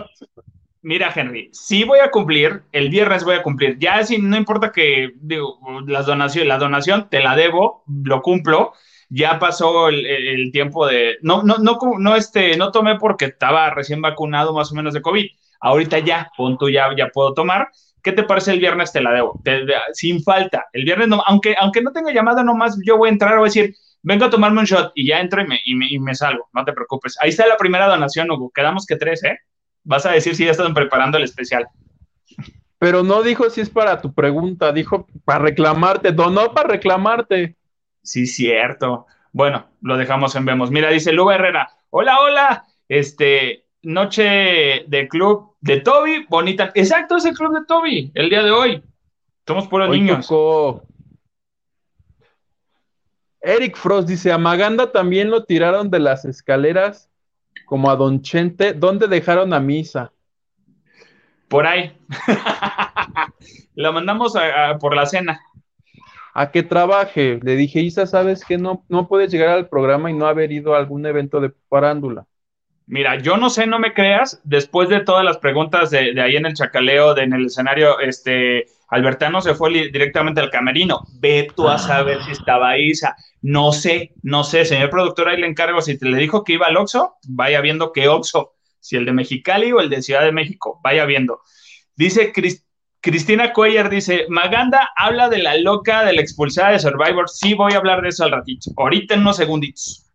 Mira, Henry, sí voy a cumplir, el viernes voy a cumplir. Ya si no importa que digo, las donaciones, la donación te la debo, lo cumplo, ya pasó el, tiempo de, no, no, no, no, este, no tomé porque estaba recién vacunado más o menos de COVID. Ahorita ya, punto, ya, ya puedo tomar. ¿Qué te parece el viernes? Te la debo, sin falta. El viernes, no, aunque, aunque no tenga llamada nomás, yo voy a entrar, voy a decir, vengo a tomarme un shot y ya entro y me, y me, salgo, no te preocupes. Ahí está la primera donación, Hugo. Quedamos que tres, ¿eh? Vas a decir si ya están preparando el especial. Pero no dijo si es para tu pregunta, dijo para reclamarte, donó para reclamarte. Sí, cierto. Bueno, lo dejamos en vemos. Mira, dice Luba Herrera. Hola, hola. Este, noche de club de Toby, bonita. Exacto, es el club de Toby, el día de hoy. Somos puros niños. Eric Frost dice, a Maganda también lo tiraron de las escaleras como a Don Chente. ¿Dónde dejaron a Misa? Por ahí. lo mandamos por la cena a que trabaje. Le dije, Isa, ¿sabes que no, no puedes llegar al programa y no haber ido a algún evento de parándula? Mira, yo no sé, no me creas, después de todas las preguntas de, ahí en el chacaleo, de, en el escenario, este, Albertano se fue directamente al camerino. Ve tú a saber si estaba Isa. No sé, no sé, señor productor, ahí le encargo, si te le dijo que iba al Oxo, vaya viendo qué Oxo, si el de Mexicali o el de Ciudad de México, vaya viendo. Dice Cristina. Cristina Cuellar dice, Maganda habla de la loca de la expulsada de Survivor. Sí, voy a hablar de eso al ratito. Ahorita en unos segunditos.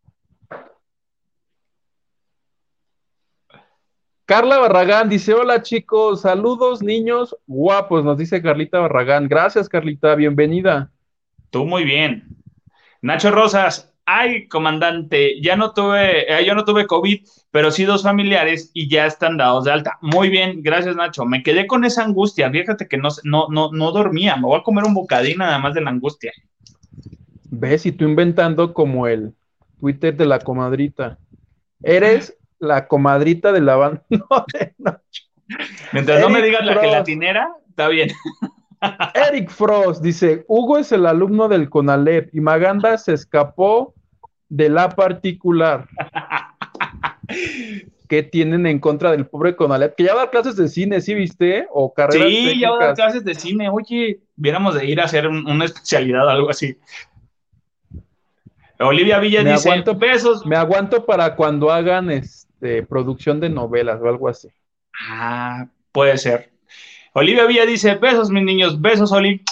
Carla Barragán dice, hola chicos, saludos niños guapos, nos dice Carlita Barragán. Gracias Carlita, bienvenida. Tú muy bien. Nacho Rosas, ay, comandante, ya no tuve, eh, yo no tuve COVID, pero sí dos familiares y ya están dados de alta. Muy bien, gracias Nacho. Me quedé con esa angustia, fíjate que no, no, no, no dormía, me voy a comer un bocadín nada más de la angustia. Ves, y tú inventando como el Twitter de la comadrita. Eres la comadrita de la banda. Mientras no me digas la gelatinera, está bien. Eric Frost dice, Hugo es el alumno del CONALEP y Maganda se escapó de la particular. ¿Qué tienen en contra del pobre Conalep? Que ya da clases de cine, ¿sí viste? O carreras Sí, ya da clases de cine. Oye, viéramos de ir a hacer una especialidad o algo así. Olivia Villa dice, aguanto, besos. Me aguanto para cuando hagan este, producción de novelas o algo así. Ah, puede ser. Olivia Villa dice, besos, mis niños, besos, Oli.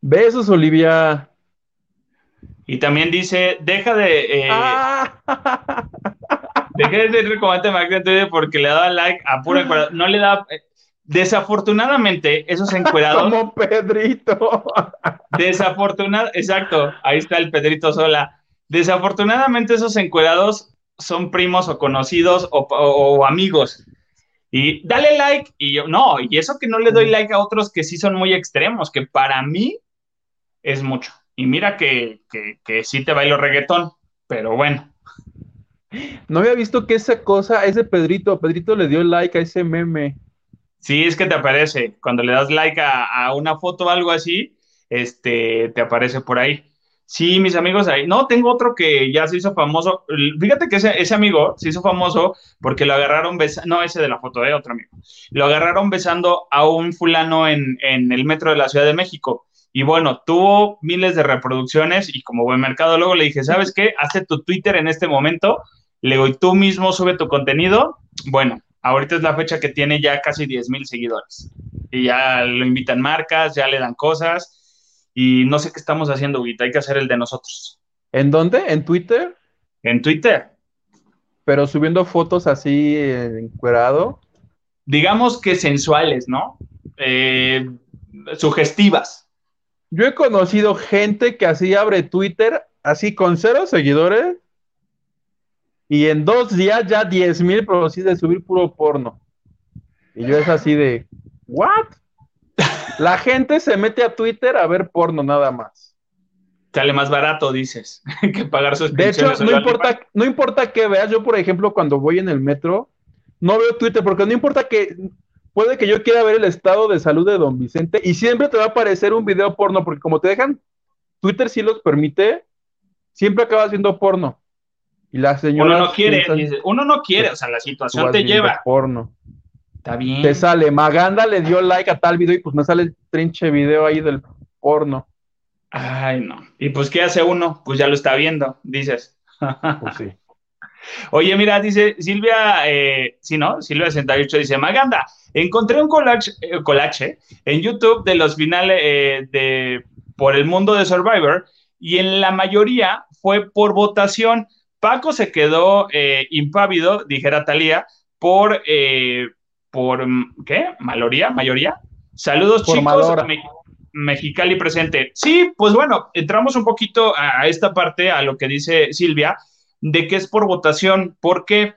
Besos, Olivia. Y también dice, deja de... Eh, ah. deja de ser Mac porque le daba like a encuadrado. No le da... Eh, desafortunadamente, esos encuerados... Como Pedrito. desafortunado, exacto, ahí está el Pedrito sola. Desafortunadamente esos encuerados son primos o conocidos o, amigos. Y dale like, y yo, no, y eso que no le doy like a otros que sí son muy extremos, que para mí es mucho. Y mira que, que, sí te bailo reggaetón, pero bueno. No había visto que esa cosa, ese Pedrito, Pedrito le dio like a ese meme. Sí, es que te aparece. Cuando le das like a, una foto o algo así, este, te aparece por ahí. Sí, mis amigos ahí. No, tengo otro que ya se hizo famoso. Fíjate que ese, amigo se hizo famoso porque lo agarraron besando, no ese de la foto, de otro amigo. Lo agarraron besando a un fulano en, en, el metro de la Ciudad de México Y bueno, tuvo miles de reproducciones y como buen mercado luego le dije, ¿sabes qué? Hazte tu Twitter en este momento. Le digo, y tú mismo sube tu contenido. Bueno, ahorita es la fecha que tiene ya casi 10 mil seguidores. Y ya lo invitan marcas, ya le dan cosas. Y no sé qué estamos haciendo, Guita. Hay que hacer el de nosotros. ¿En dónde? ¿En Twitter? En Twitter. Pero subiendo fotos así encuerado. Digamos que sensuales, ¿no? Eh, sugestivas. Yo he conocido gente que así abre Twitter, así con cero seguidores, y en dos días ya 10 mil, pero sí de subir puro porno. Y yo es así de, ¿what? La gente se mete a Twitter a ver porno nada más. Sale más barato, dices, que pagar sus De hecho, no importa, no importa que veas, yo por ejemplo, cuando voy en el metro, no veo Twitter, porque no importa que, puede que yo quiera ver el estado de salud de don Vicente, y siempre te va a aparecer un video porno, porque como te dejan, Twitter sí los permite, siempre acabas viendo porno. Y la señora. Uno no quiere, uno no quiere, o sea, la situación te lleva. Porno. Está bien. Te sale, Maganda le dio like a tal video y pues me sale el trinche video ahí del porno. Ay, no. ¿Y pues qué hace uno? Pues ya lo está viendo, dices. Pues sí. Oye, mira, dice Silvia, eh, sí, ¿no? Silvia 68 dice, Maganda, encontré un collage, eh, en YouTube de los finales eh, de por el mundo de Survivor y en la mayoría fue por votación. Paco se quedó eh, impávido, dijera Talía, por, eh, por, ¿qué? ¿Maloría? ¿Mayoría? Saludos, chicos. Mexicali presente. Sí, pues bueno, entramos un poquito a, esta parte, a lo que dice Silvia, de que es por votación, porque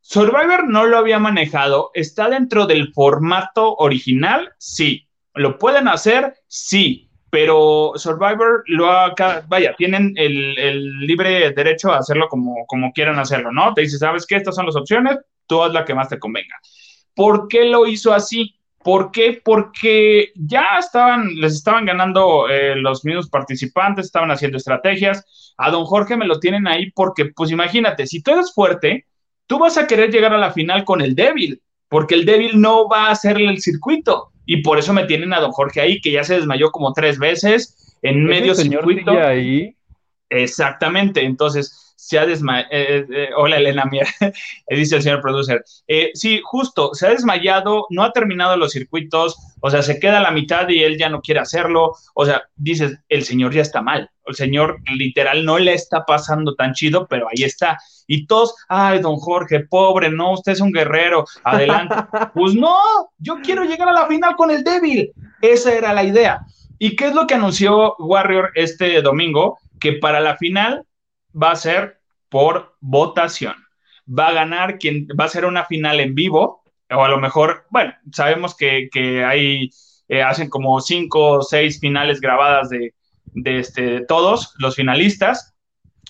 Survivor no lo había manejado. ¿Está dentro del formato original? Sí. ¿Lo pueden hacer? Sí pero Survivor lo ha, vaya, tienen el, libre derecho a hacerlo como, como quieran hacerlo, ¿no? Te dice, ¿sabes qué? Estas son las opciones, tú haz la que más te convenga. ¿Por qué lo hizo así? ¿Por qué? Porque ya estaban, les estaban ganando eh, los mismos participantes, estaban haciendo estrategias. A don Jorge me lo tienen ahí porque, pues imagínate, si tú eres fuerte, tú vas a querer llegar a la final con el débil, porque el débil no va a hacerle el circuito y por eso me tienen a don Jorge ahí, que ya se desmayó como tres veces en medio circuito. ahí? Exactamente, entonces se ha desmayado. Eh, eh, eh, hola Elena, mira, dice el señor producer. sí, justo, se ha desmayado, no ha terminado los circuitos, o sea, se queda a la mitad y él ya no quiere hacerlo. O sea, dices, el señor ya está mal. El señor literal no le está pasando tan chido, pero ahí está. Y todos, ay, don Jorge, pobre, no, usted es un guerrero, adelante. pues no, yo quiero llegar a la final con el débil. Esa era la idea. ¿Y qué es lo que anunció Warrior este domingo? Que para la final va a ser por votación. Va a ganar quien va a ser una final en vivo, o a lo mejor, bueno, sabemos que, hay, eh, hacen como cinco o seis finales grabadas de, este, todos los finalistas,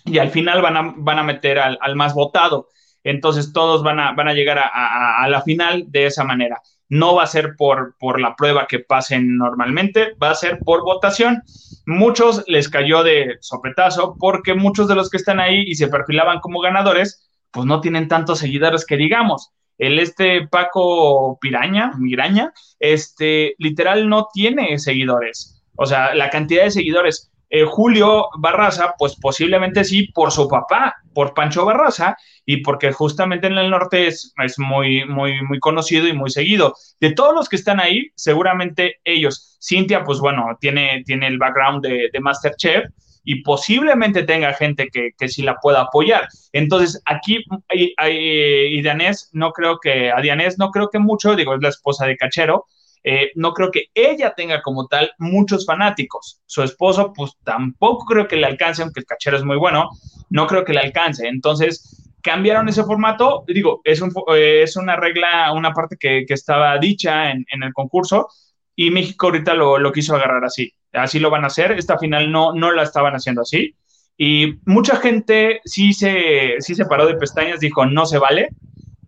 y al final van a, van a meter al, más votado. Entonces todos van a, van a llegar a, la final de esa manera. No va a ser por, por la prueba que pasen normalmente, va a ser por votación. Muchos les cayó de sopetazo porque muchos de los que están ahí y se perfilaban como ganadores, pues no tienen tantos seguidores que digamos. El este Paco Piraña, Miraña, este literal no tiene seguidores. O sea, la cantidad de seguidores eh, Julio Barraza, pues posiblemente sí por su papá, por Pancho Barraza, y porque justamente en el norte es, muy, muy, muy conocido y muy seguido. De todos los que están ahí, seguramente ellos. Cintia, pues bueno, tiene, tiene el background de, Masterchef y posiblemente tenga gente que, que sí la pueda apoyar. Entonces, aquí, hay, y Dianés, no creo que, a Dianés no creo que mucho, digo, es la esposa de Cachero, eh, no creo que ella tenga como tal muchos fanáticos. Su esposo, pues tampoco creo que le alcance, aunque el cachero es muy bueno, no creo que le alcance. Entonces, cambiaron ese formato. Digo, es, eh, una regla, una parte que, estaba dicha en, el concurso y México ahorita lo, quiso agarrar así. Así lo van a hacer. Esta final no, no la estaban haciendo así. Y mucha gente sí se paró de pestañas, dijo, no se vale,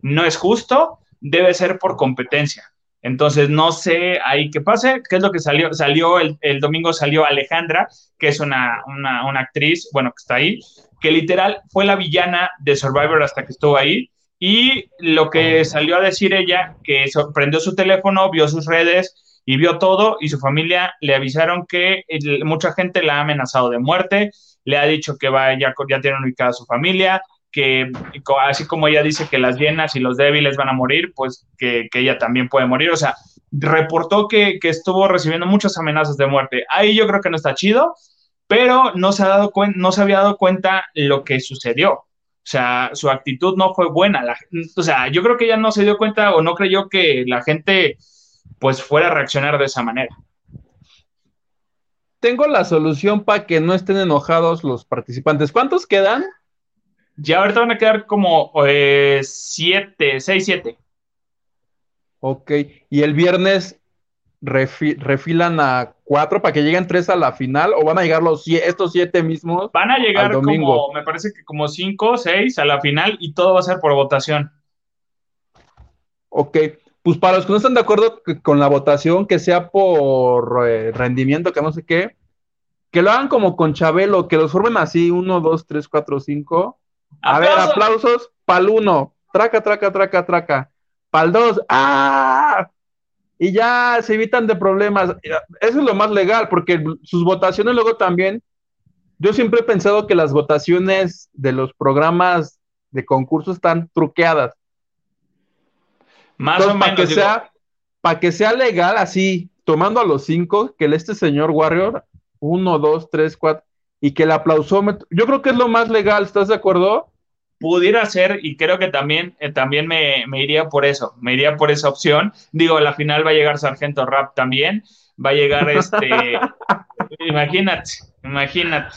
no es justo, debe ser por competencia. Entonces, no sé ahí qué pase. ¿Qué es lo que salió? Salió el, domingo, salió Alejandra, que es una, actriz, bueno, que está ahí, que literal fue la villana de Survivor hasta que estuvo ahí. Y lo que salió a decir ella, que sorprendió su teléfono, vio sus redes y vio todo y su familia le avisaron que mucha gente la ha amenazado de muerte, le ha dicho que va, ya, ya tiene ubicada a su familia, que así como ella dice que las llenas y los débiles van a morir, pues que, ella también puede morir. O sea, reportó que, estuvo recibiendo muchas amenazas de muerte. Ahí yo creo que no está chido, pero no se, ha dado no se había dado cuenta lo que sucedió. O sea, su actitud no fue buena. o sea, yo creo que ella no se dio cuenta o no creyó que la gente pues fuera a reaccionar de esa manera. Tengo la solución para que no estén enojados los participantes. ¿Cuántos quedan? Ya ahorita van a quedar como eh, siete, seis, siete. Ok, y el viernes refilan a cuatro para que lleguen tres a la final o van a llegar los estos siete mismos? Van a llegar como, me parece que como cinco, seis a la final y todo va a ser por votación. Ok, pues para los que no están de acuerdo con la votación, que sea por eh, rendimiento, que no sé qué, que lo hagan como con Chabelo, que los formen así, uno, dos, tres, cuatro, cinco, a ver, aplausos pa'l uno. Traca, traca, traca, traca. Pa'l dos. ¡Ah! Y ya se evitan de problemas. Eso es lo más legal, porque sus votaciones luego también. Yo siempre he pensado que las votaciones de los programas de concurso están truqueadas. Más o menos. Para que, sea, para que sea legal, así, tomando a los cinco, que este señor Warrior, uno, dos, tres, cuatro, y que el aplausómetro, yo creo que es lo más legal, ¿estás de acuerdo? Pudiera ser, y creo que también, eh, también me, iría por eso, me iría por esa opción. Digo, a la final va a llegar Sargento Rap también, va a llegar este, imagínate, imagínate.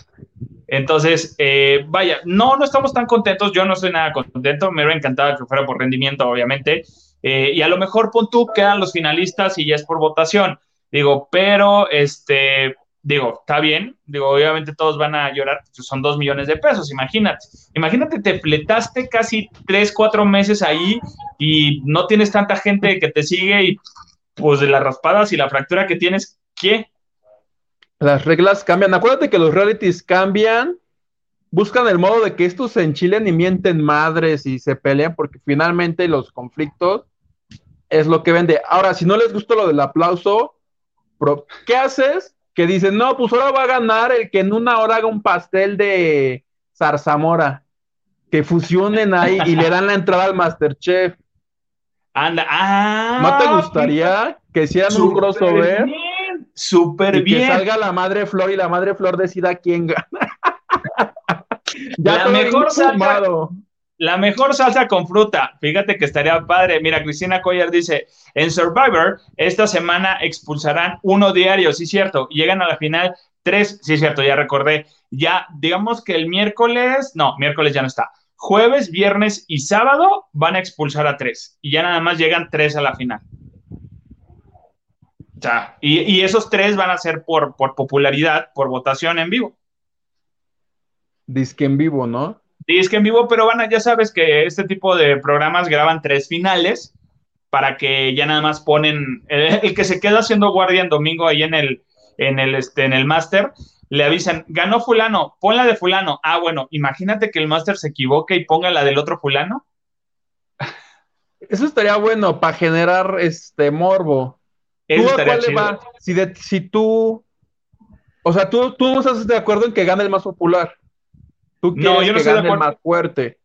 Entonces, eh, vaya, no, no estamos tan contentos, yo no estoy nada contento, me hubiera encantado que fuera por rendimiento, obviamente, eh, y a lo mejor pon tú, quedan los finalistas y ya es por votación. Digo, pero este, digo, está bien, digo, obviamente todos van a llorar, pues son dos millones de pesos, imagínate. Imagínate, te fletaste casi tres, cuatro meses ahí y no tienes tanta gente que te sigue y pues de las raspadas y la fractura que tienes, ¿qué? Las reglas cambian. Acuérdate que los realities cambian, buscan el modo de que estos se enchilen y mienten madres y se pelean porque finalmente los conflictos es lo que vende. Ahora, si no les gusta lo del aplauso, ¿qué haces? Que dicen, no, pues ahora va a ganar el que en una hora haga un pastel de zarzamora, que fusionen ahí y le dan la entrada al Masterchef. Anda, ah, ¿No te gustaría que hicieran un crossover? Bien, súper bien. Que salga la madre Flor y la madre Flor decida quién gana. ya la mejor. La mejor salsa con fruta. Fíjate que estaría padre. Mira, Cristina Collar dice, en Survivor, esta semana expulsarán uno diario, sí, cierto. Llegan a la final tres, sí, cierto, ya recordé. Ya, digamos que el miércoles, no, miércoles ya no está. Jueves, viernes y sábado van a expulsar a tres. Y ya nada más llegan tres a la final. O sea, y, y esos tres van a ser por, por popularidad, por votación en vivo. Disque en vivo, ¿no? Que en vivo, pero van a, ya sabes que este tipo de programas graban tres finales para que ya nada más ponen el, que se queda haciendo guardia en domingo ahí en el en el este en el máster le avisan, ganó fulano, pon la de fulano. Ah, bueno, imagínate que el máster se equivoque y ponga la del otro fulano. Eso estaría bueno para generar este morbo. ¿Tú a cuál le va? Si, si tú, o sea, tú, tú no estás de acuerdo en que gane el más popular no, yo no soy de más fuerte.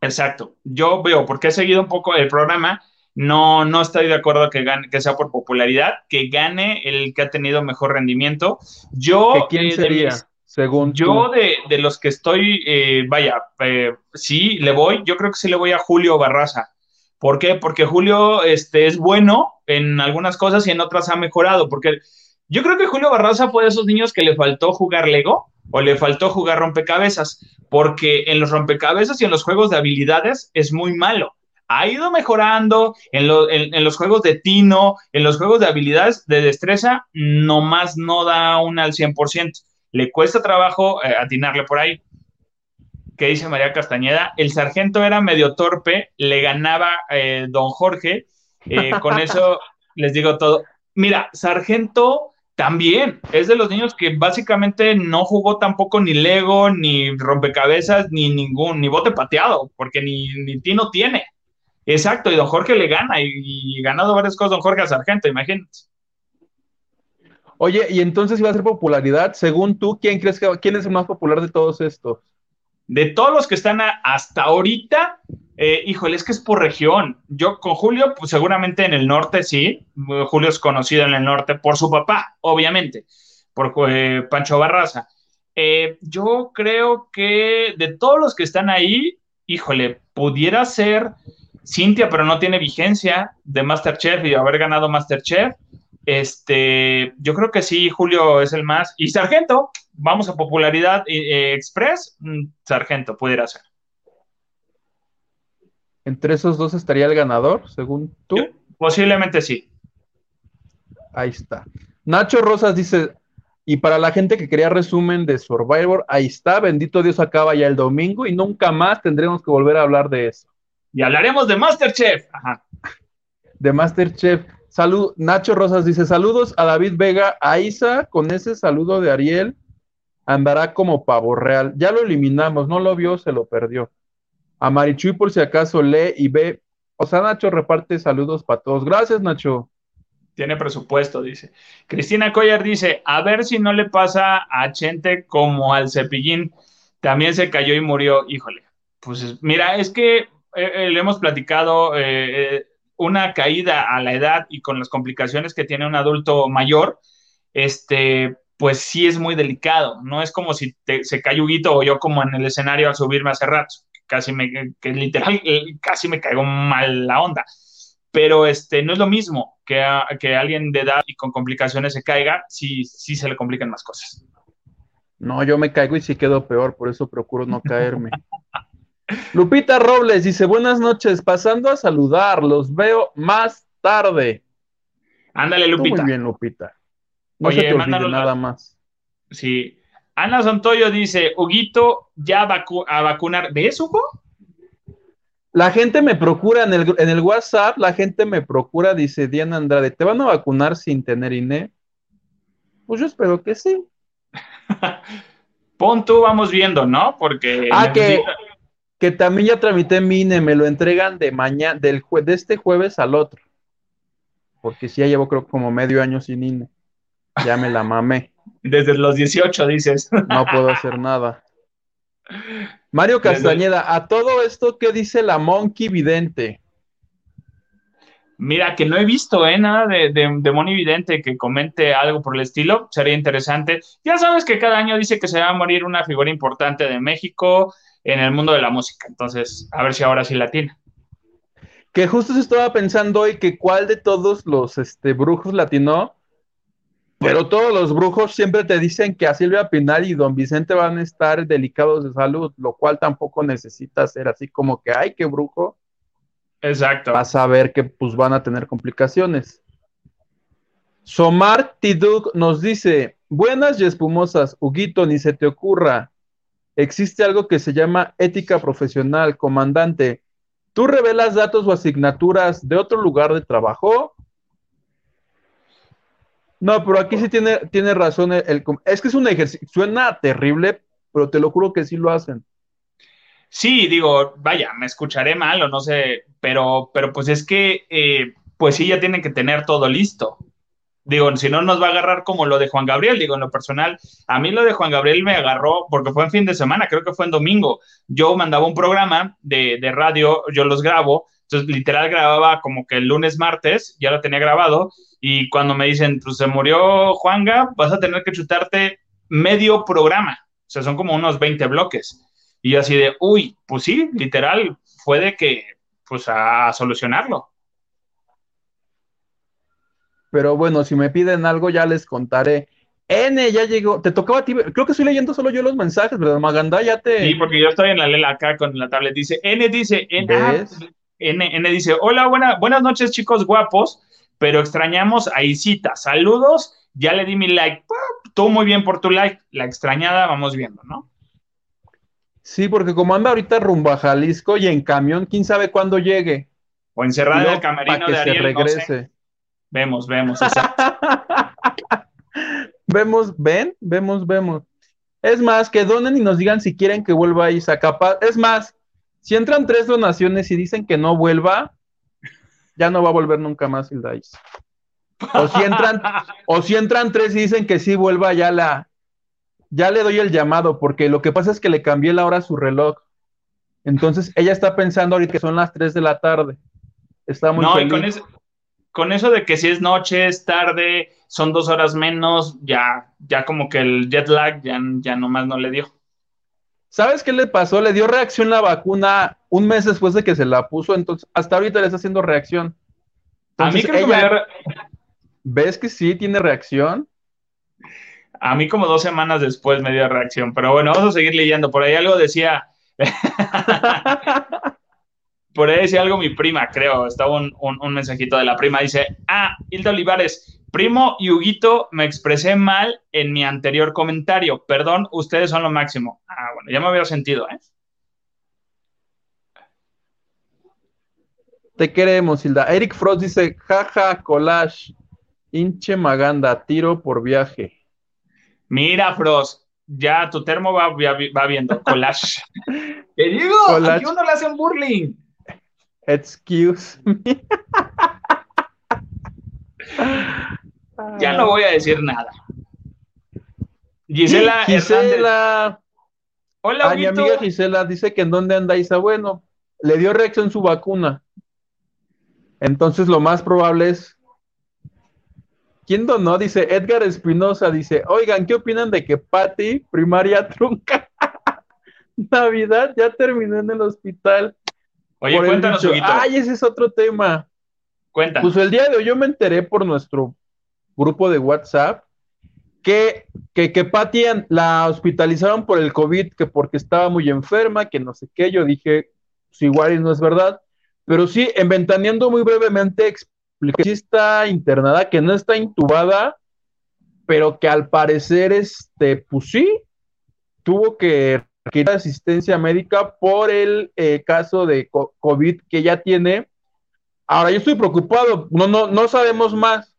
Exacto. Yo veo, porque he seguido un poco el programa, no, no estoy de acuerdo que gane, que sea por popularidad, que gane el que ha tenido mejor rendimiento. Yo, ¿quién eh, sería? según yo de, los que estoy, eh, vaya, eh, sí, le voy, yo creo que sí le voy a Julio Barraza. ¿Por qué? Porque Julio este, es bueno en algunas cosas y en otras ha mejorado. Porque yo creo que Julio Barraza fue de esos niños que le faltó jugar Lego o le faltó jugar rompecabezas, porque en los rompecabezas y en los juegos de habilidades es muy malo. Ha ido mejorando en, los juegos de tino, en los juegos de habilidades de destreza, nomás no da una al 100%. Le cuesta trabajo eh, atinarle por ahí. ¿Qué dice María Castañeda? El sargento era medio torpe, le ganaba eh, don Jorge. Eh, con eso les digo todo. Mira, sargento también es de los niños que básicamente no jugó tampoco ni Lego, ni rompecabezas, ni ningún, ni bote pateado, porque ni, ni Tino tiene. Exacto, y don Jorge le gana, y, ganado varias cosas don Jorge a Sargento, imagínate. Oye, y entonces iba a ser popularidad, según tú, ¿quién crees que quién es el más popular de todos estos? De todos los que están hasta ahorita, eh, híjole, es que es por región. Yo con Julio, pues seguramente en el norte sí. Julio es conocido en el norte por su papá, obviamente, por eh, Pancho Barraza. Eh, yo creo que de todos los que están ahí, híjole, pudiera ser Cintia, pero no tiene vigencia de Masterchef y haber ganado Masterchef. Este, yo creo que sí, Julio es el más. Y Sargento, vamos a popularidad eh, express, mm, Sargento pudiera ser. ¿Entre esos dos estaría el ganador, según tú? Posiblemente sí. Ahí está. Nacho Rosas dice, y para la gente que quería resumen de Survivor, ahí está, bendito Dios acaba ya el domingo y nunca más tendremos que volver a hablar de eso. Y hablaremos de Masterchef. Ajá. De Masterchef. Salud, Nacho Rosas dice: Saludos a David Vega, a Isa, con ese saludo de Ariel, andará como pavo real. Ya lo eliminamos, no lo vio, se lo perdió. A Marichuy, por si acaso lee y ve. O sea, Nacho reparte saludos para todos. Gracias, Nacho. Tiene presupuesto, dice. Cristina Collar dice: A ver si no le pasa a Chente como al cepillín. También se cayó y murió. Híjole. Pues mira, es que eh, le hemos platicado, eh, eh, una caída a la edad y con las complicaciones que tiene un adulto mayor, este, pues sí es muy delicado. No es como si se cae Huguito o yo como en el escenario al subirme hace rato, casi me, que literal, casi me caigo mal la onda. Pero este, no es lo mismo que, que alguien de edad y con complicaciones se caiga, sí, sí se le complican más cosas. No, yo me caigo y sí quedo peor, por eso procuro no caerme. Lupita Robles dice, buenas noches, pasando a saludar, los veo más tarde. Ándale, Lupita. Muy bien, Lupita. No Oye, se te nada más. Sí. Ana Santoyo dice, Huguito, ya a vacunar. ¿Ves, Hugo? La gente me procura en el, en el WhatsApp, la gente me procura, dice Diana Andrade, ¿te van a vacunar sin tener INE? Pues yo espero que sí. Pon tú, vamos viendo, ¿no? Porque... Ah, que, que también ya tramité mi INE, me lo entregan de mañana, del de este jueves al otro. Porque sí, ya llevo creo como medio año sin INE. Ya me la mamé. Desde los 18, dices. No puedo hacer nada. Mario Castañeda, a todo esto, ¿qué dice la Monkey Vidente? Mira, que no he visto ¿eh? nada de, de, de Moni Vidente que comente algo por el estilo, sería interesante. Ya sabes que cada año dice que se va a morir una figura importante de México, en el mundo de la música. Entonces, a ver si ahora sí la tiene. Que justo se estaba pensando hoy que cuál de todos los este, brujos latino, pero todos los brujos siempre te dicen que a Silvia Pinal y Don Vicente van a estar delicados de salud, lo cual tampoco necesita ser así como que, ay, qué brujo. Exacto. Vas a ver que pues van a tener complicaciones. Somar Tiduk nos dice, buenas y espumosas, Huguito, ni se te ocurra, existe algo que se llama ética profesional, comandante. ¿Tú revelas datos o asignaturas de otro lugar de trabajo? No, pero aquí sí tiene, tiene razón. El, es que es un ejercicio, suena terrible, pero te lo juro que sí lo hacen. Sí, digo, vaya, me escucharé mal o no sé, pero, pero pues es que, eh, pues sí, ya tienen que tener todo listo digo, si no nos va a agarrar como lo de Juan Gabriel, digo, en lo personal, a mí lo de Juan Gabriel me agarró porque fue en fin de semana, creo que fue en domingo. Yo mandaba un programa de, de radio, yo los grabo, entonces literal grababa como que el lunes, martes, ya lo tenía grabado, y cuando me dicen, pues se murió Juanga, vas a tener que chutarte medio programa, o sea, son como unos 20 bloques. Y yo así de, uy, pues sí, literal, fue de que, pues a solucionarlo. Pero bueno, si me piden algo, ya les contaré. N ya llegó, te tocaba a ti, creo que estoy leyendo solo yo los mensajes, ¿verdad? Maganda ya te. Sí, porque yo estoy en la lela acá con la tablet. Dice, N dice, N, ah, N, N, dice, hola, buena, buenas noches, chicos guapos, pero extrañamos a Isita. Saludos, ya le di mi like. Todo muy bien por tu like. La extrañada, vamos viendo, ¿no? Sí, porque como anda ahorita rumbo a Jalisco y en camión, quién sabe cuándo llegue. O encerrada en el camerino de Ariel, se regrese. Vemos, vemos. vemos, ven, vemos, vemos. Es más, que donen y nos digan si quieren que vuelva Isa. Capaz, es más, si entran tres donaciones y dicen que no vuelva, ya no va a volver nunca más Isa. O si entran, o si entran tres y dicen que sí vuelva, ya la, ya le doy el llamado, porque lo que pasa es que le cambié la hora a su reloj. Entonces ella está pensando ahorita que son las 3 de la tarde. Está muy no, y con eso, con eso de que si es noche, es tarde, son dos horas menos, ya, ya como que el jet lag ya, ya nomás no le dio. ¿Sabes qué le pasó? Le dio reacción la vacuna un mes después de que se la puso, entonces hasta ahorita le está haciendo reacción. a mí creo que me ¿Ves que sí tiene reacción? A mí como dos semanas después me dio reacción, pero bueno, vamos a seguir leyendo. Por ahí algo decía, Por ahí decía algo mi prima, creo. Estaba un, mensajito de la prima. Dice: Ah, Hilda Olivares, primo y Huguito, me expresé mal en mi anterior comentario. Perdón, ustedes son lo máximo. Ah, bueno, ya me había sentido, ¿eh? Te queremos, Hilda. Eric Frost dice: Jaja, collage. Hinche Maganda, tiro por viaje. Mira, Frost, ya tu termo va, va, viendo collage. Te digo, collage. aquí uno le hace un burling. Excuse me. ya no voy a decir nada. Gisela, Gisela. Hola, mi amiga Gisela dice que en dónde anda Isa. Bueno, le dio reacción su vacuna. Entonces lo más probable es ¿Quién donó? Dice Edgar Espinosa, dice, oigan, ¿qué opinan de que Patty, primaria trunca? Navidad ya terminó en el hospital. Oye, cuéntanos, Ay, ese es otro tema. Pues el día de hoy yo me enteré por nuestro grupo de WhatsApp que, que, que Patty la hospitalizaron por el COVID, que porque estaba muy enferma, que no sé qué. Yo dije, pues igual no es verdad. Pero sí, en Ventaneando muy brevemente que sí está internada, que no está intubada, pero que al parecer, este, pues sí, tuvo que requerir asistencia médica por el eh, caso de COVID que ya tiene. Ahora, yo estoy preocupado, no, no, no sabemos más.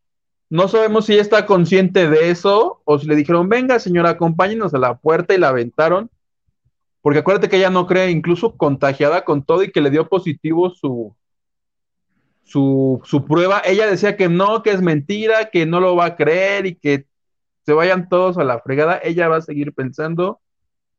No sabemos si está consciente de eso o si le dijeron, venga señora, acompáñenos a la puerta y la aventaron. Porque acuérdate que ella no cree, incluso contagiada con todo y que le dio positivo su, su, su prueba, ella decía que no, que es mentira, que no lo va a creer y que se vayan todos a la fregada. Ella va a seguir pensando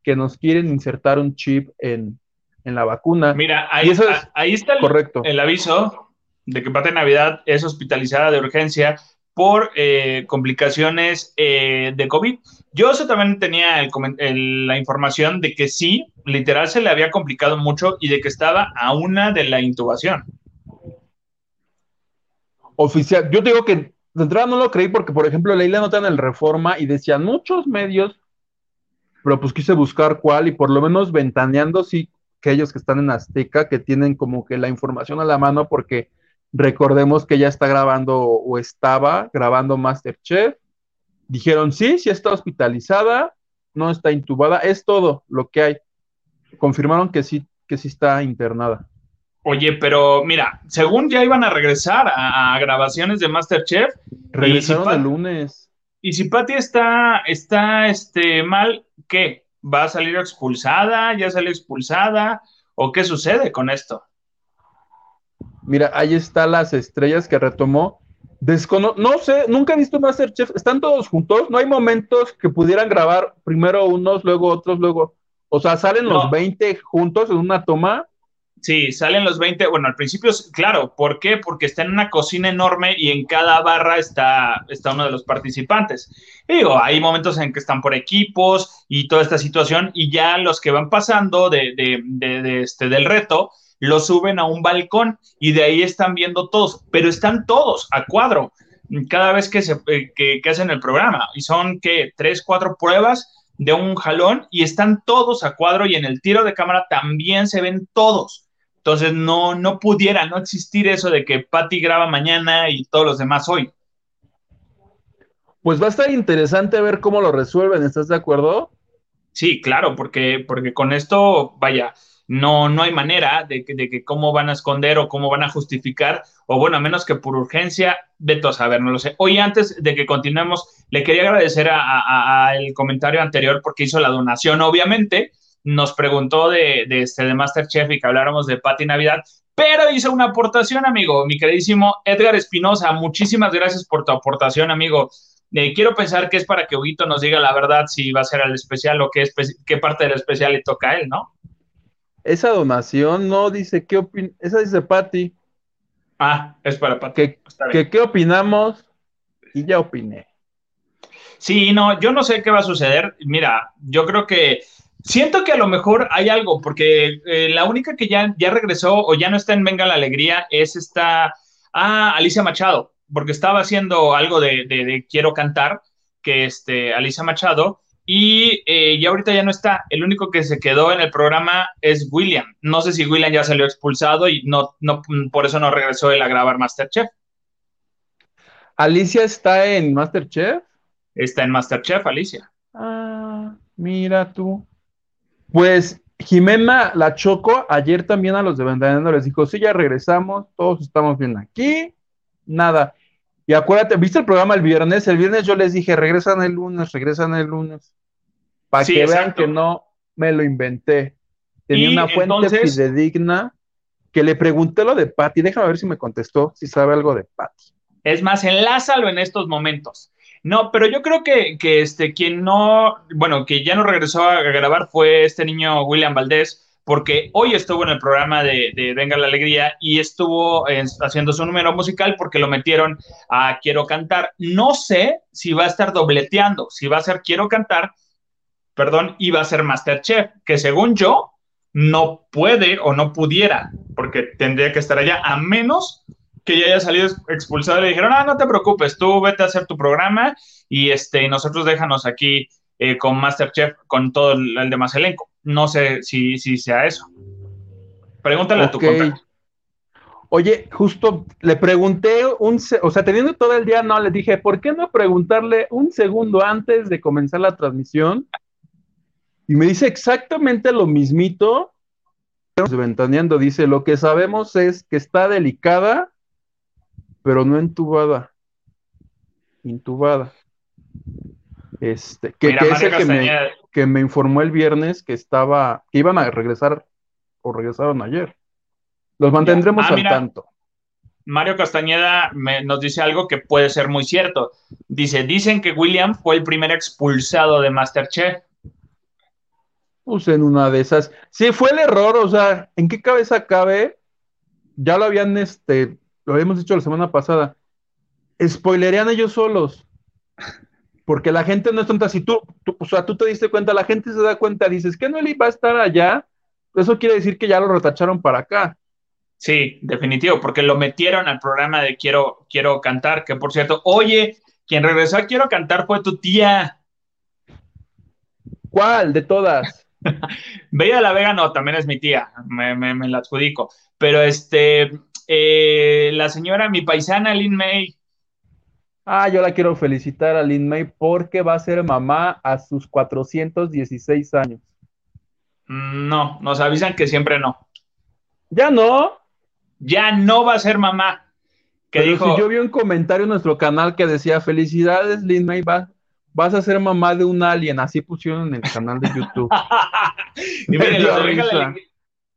que nos quieren insertar un chip en, la vacuna. Mira, ahí, ahí está el, correcto. el aviso de que Pate Navidad es hospitalizada de urgencia por eh, complicaciones eh, de COVID. Yo eso también tenía la información de que sí, literal se le había complicado mucho y de que estaba a una de la intubación oficial. Yo digo que de entrada no lo creí porque, por ejemplo, leí la nota en el Reforma y decían muchos medios, pero pues quise buscar cuál y por lo menos ventaneando, sí, que ellos que están en Azteca, que tienen como que la información a la mano porque recordemos que ya está grabando o estaba grabando Masterchef. Dijeron, sí, sí está hospitalizada, no está intubada, es todo lo que hay. Confirmaron que sí, que sí está internada. Oye, pero mira, según ya iban a regresar a, grabaciones de Masterchef. Regresaron el lunes. Y si Patty está, está este, mal, ¿qué? ¿Va a salir expulsada? ¿Ya salió expulsada? ¿O qué sucede con esto? Mira, ahí están las estrellas que retomó. Descono no sé, nunca he visto Masterchef. Están todos juntos. No hay momentos que pudieran grabar primero unos, luego otros, luego. O sea, salen los 20 juntos en una toma. Sí, salen los 20. Bueno, al principio, claro. ¿Por qué? Porque está en una cocina enorme y en cada barra está, está uno de los participantes. digo, hay momentos en que están por equipos y toda esta situación, y ya los que van pasando de, este, del reto lo suben a un balcón y de ahí están viendo todos, pero están todos a cuadro cada vez que, se, eh, que, que hacen el programa. Y son que tres, cuatro pruebas de un jalón y están todos a cuadro y en el tiro de cámara también se ven todos. Entonces no, no pudiera no existir eso de que Patty graba mañana y todos los demás hoy. Pues va a estar interesante ver cómo lo resuelven, ¿estás de acuerdo? Sí, claro, porque, porque con esto, vaya, no, no hay manera de que, de que cómo van a esconder o cómo van a justificar, o bueno, a menos que por urgencia, veto a saber, no lo sé. Hoy antes de que continuemos, le quería agradecer al comentario anterior porque hizo la donación, obviamente, nos preguntó de, de, este, de Masterchef y que habláramos de Pati Navidad, pero hizo una aportación, amigo, mi queridísimo Edgar Espinosa. Muchísimas gracias por tu aportación, amigo. Eh, quiero pensar que es para que Huguito nos diga la verdad si va a ser el especial o qué, qué parte del especial le toca a él, ¿no? Esa donación no dice qué opina, esa dice Patti. Ah, es para Patti. Que, que, qué opinamos y ya opiné. Sí, no, yo no sé qué va a suceder. Mira, yo creo que siento que a lo mejor hay algo, porque eh, la única que ya, ya regresó o ya no está en Venga la Alegría es esta, ah, Alicia Machado, porque estaba haciendo algo de, Quiero Cantar, que este, Alicia Machado, y eh, ya ahorita ya no está. El único que se quedó en el programa es William. No sé si William ya salió expulsado y no, no, por eso no regresó él a grabar Masterchef. ¿Alicia está en Masterchef? Está en Masterchef, Alicia. Ah, mira tú. Pues Jimena La Choco, ayer también a los de Ventaneando les dijo, sí, ya regresamos, todos estamos bien aquí, nada. Y acuérdate, ¿viste el programa el viernes? El viernes yo les dije, regresan el lunes, regresan el lunes. Para que vean que no me lo inventé. Tenía una fuente fidedigna que le pregunté lo de Patty. Déjame ver si me contestó, si sabe algo de Patty. Es más, enlázalo en estos momentos. No, pero yo creo que, que este, quien no, bueno, que ya no regresó a grabar fue este niño William Valdés, porque hoy estuvo en el programa de, Venga la Alegría y estuvo haciendo su número musical porque lo metieron a Quiero Cantar. No sé si va a estar dobleteando, si va a ser Quiero Cantar, perdón, y va a ser Masterchef, que según yo no puede o no pudiera, porque tendría que estar allá, a menos que ya haya salido expulsado le dijeron, ah, no te preocupes, tú vete a hacer tu programa y este, nosotros déjanos aquí eh, con Masterchef, con todo el, el demás elenco. No sé si, si sea eso. Pregúntale a tu contacto. Oye, justo le pregunté un, o sea, teniendo todo el día, no, le dije, ¿por qué no preguntarle un segundo antes de comenzar la transmisión? Y me dice exactamente lo mismito. Ventaneando dice, lo que sabemos es que está delicada, pero no entubada. Intubada. Este, que, es el que me, que me informó el viernes que estaba, que iban a regresar o regresaron ayer. Los mantendremos ah, al tanto. Mario Castañeda nos dice algo que puede ser muy cierto. Dice, dicen que William fue el primer expulsado de Masterchef. Pues en una de esas. Sí, fue el error, o sea, ¿en qué cabeza cabe? Ya lo habían, este, lo habíamos dicho la semana pasada. Spoilerían ellos solos porque la gente no es tonta. Si tú, o sea, tú te diste cuenta, la gente se da cuenta, dices que no él iba a estar allá, eso quiere decir que ya lo retacharon para acá. Sí, definitivo, porque lo metieron al programa de Quiero, Quiero Cantar, que por cierto, oye, quien regresó a Quiero Cantar fue tu tía. ¿Cuál de todas? Bella la Vega no, también es mi tía, me, me, la adjudico. Pero este, eh, la señora, mi paisana Lynn May, Ah, yo la quiero felicitar a Lin May porque va a ser mamá a sus 416 años. Mm, no, nos avisan que siempre no. ¿Ya no? Ya no va a ser mamá. Que dijo... si yo vi un comentario en nuestro canal que decía, felicidades Lin May, vas a ser mamá de un alien. Así pusieron en el canal de YouTube. y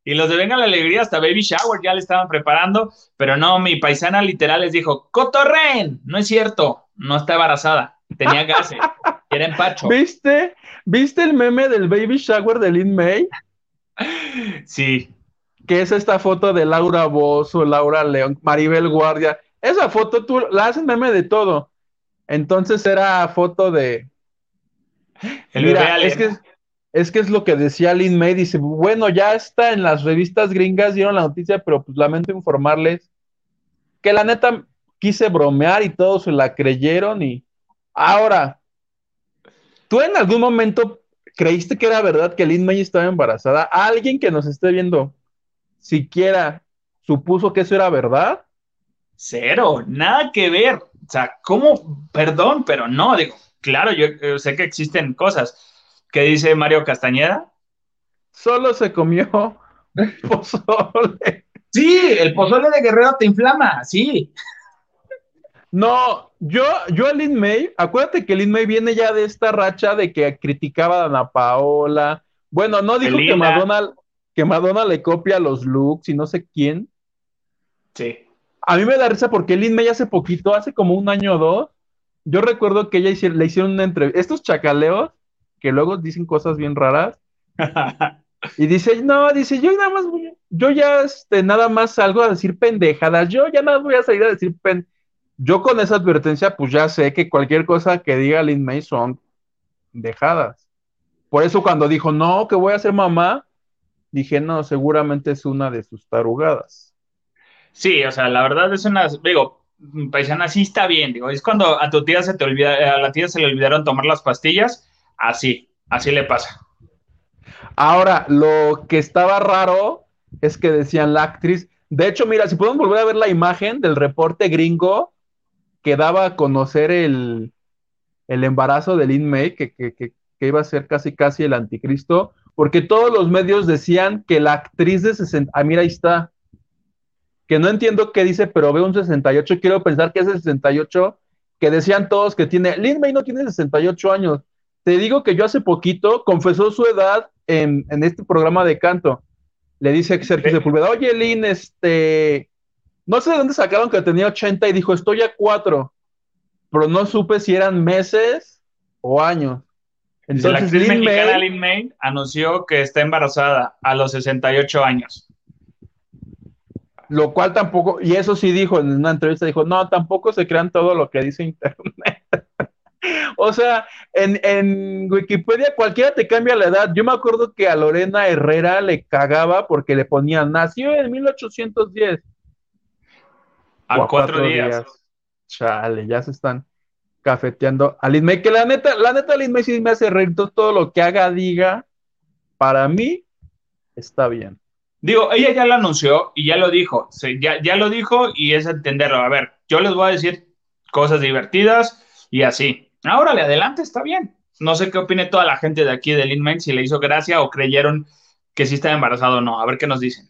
y los de Venga la Alegría, hasta Baby Shower ya le estaban preparando, pero no, mi paisana literal les dijo, ¡Cotorren! No es cierto, no está embarazada, tenía gases, era empacho. ¿Viste? ¿Viste el meme del Baby Shower de Lin May? Sí. Que es esta foto de Laura Bozo, Laura León, Maribel Guardia. Esa foto tú la haces meme de todo. Entonces era foto de. El Mira, es que es que es lo que decía Lin May, dice, bueno, ya está en las revistas gringas, dieron la noticia, pero pues lamento informarles que la neta quise bromear y todos se la creyeron y ahora, ¿tú en algún momento creíste que era verdad que Lin May estaba embarazada? ¿Alguien que nos esté viendo siquiera supuso que eso era verdad? Cero, nada que ver. O sea, ¿cómo? Perdón, pero no, digo, claro, yo sé que existen cosas ¿Qué dice Mario Castañeda? Solo se comió pozole. Sí, el pozole de Guerrero te inflama, sí. No, yo, yo a Lin May, acuérdate que Lin May viene ya de esta racha de que criticaba a Ana Paola. Bueno, no dijo que Madonna, que Madonna le copia los looks y no sé quién. Sí. A mí me da risa porque Lin May hace poquito, hace como un año o dos, yo recuerdo que ella le hicieron una entrevista. Estos chacaleos que luego dicen cosas bien raras. y dice, no, dice, yo nada más voy, yo ya este, nada más salgo a decir pendejadas. Yo ya nada voy a salir a decir pen. Yo con esa advertencia, pues ya sé que cualquier cosa que diga Lin May son dejadas. Por eso cuando dijo, no, que voy a ser mamá, dije, no, seguramente es una de sus tarugadas. Sí, o sea, la verdad es una, digo, paisana sí está bien, digo, es cuando a tu tía se te olvida, a la tía se le olvidaron tomar las pastillas, así, así le pasa. Ahora, lo que estaba raro es que decían la actriz, de hecho, mira, si podemos volver a ver la imagen del reporte gringo que daba a conocer el, el embarazo de Lin May, que, que, que, iba a ser casi casi el anticristo, porque todos los medios decían que la actriz de 60, ah, mira, ahí está, que no entiendo qué dice, pero veo un 68, quiero pensar que es el 68, que decían todos que tiene, Lin May no tiene 68 años. Te digo que yo hace poquito confesó su edad en, en este programa de canto. Le dice Sergio Sepúlveda, oye Lin, este, no sé de dónde sacaron que tenía 80 y dijo, estoy a 4, pero no supe si eran meses o años. Entonces, la actriz Lin mexicana May, Lin May anunció que está embarazada a los 68 años. Lo cual tampoco, y eso sí dijo en una entrevista, dijo, no, tampoco se crean todo lo que dice Internet. o sea, en, en, Wikipedia cualquiera te cambia la edad. Yo me acuerdo que a Lorena Herrera le cagaba porque le ponían, nació en 1810. A, cuatro, días. Chale, ya se están cafeteando a Lin May, que la neta, la neta Lin May sí me hace reír, todo lo que haga, diga, para mí está bien. Digo, ella ya lo anunció y ya lo dijo, ya, ya lo dijo y es entenderlo. A ver, yo les voy a decir cosas divertidas y así. Ahora le adelante, está bien. No sé qué opine toda la gente de aquí de Lin May, si le hizo gracia o creyeron que sí estaba embarazado o no. A ver qué nos dicen.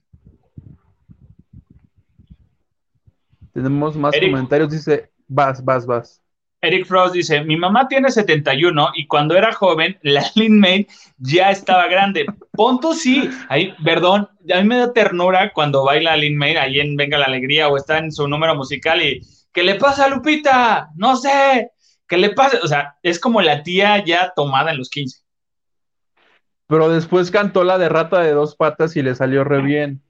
Tenemos más comentarios, dice, vas, vas, vas. Eric Frost dice, mi mamá tiene 71 y cuando era joven, la Lin May ya estaba grande. Ponto sí, ahí, perdón, a mí me da ternura cuando baila Lin May ahí en Venga la Alegría o está en su número musical y, ¿qué le pasa a Lupita? No sé, ¿qué le pasa? O sea, es como la tía ya tomada en los 15. Pero después cantó la de rata de dos patas y le salió re bien.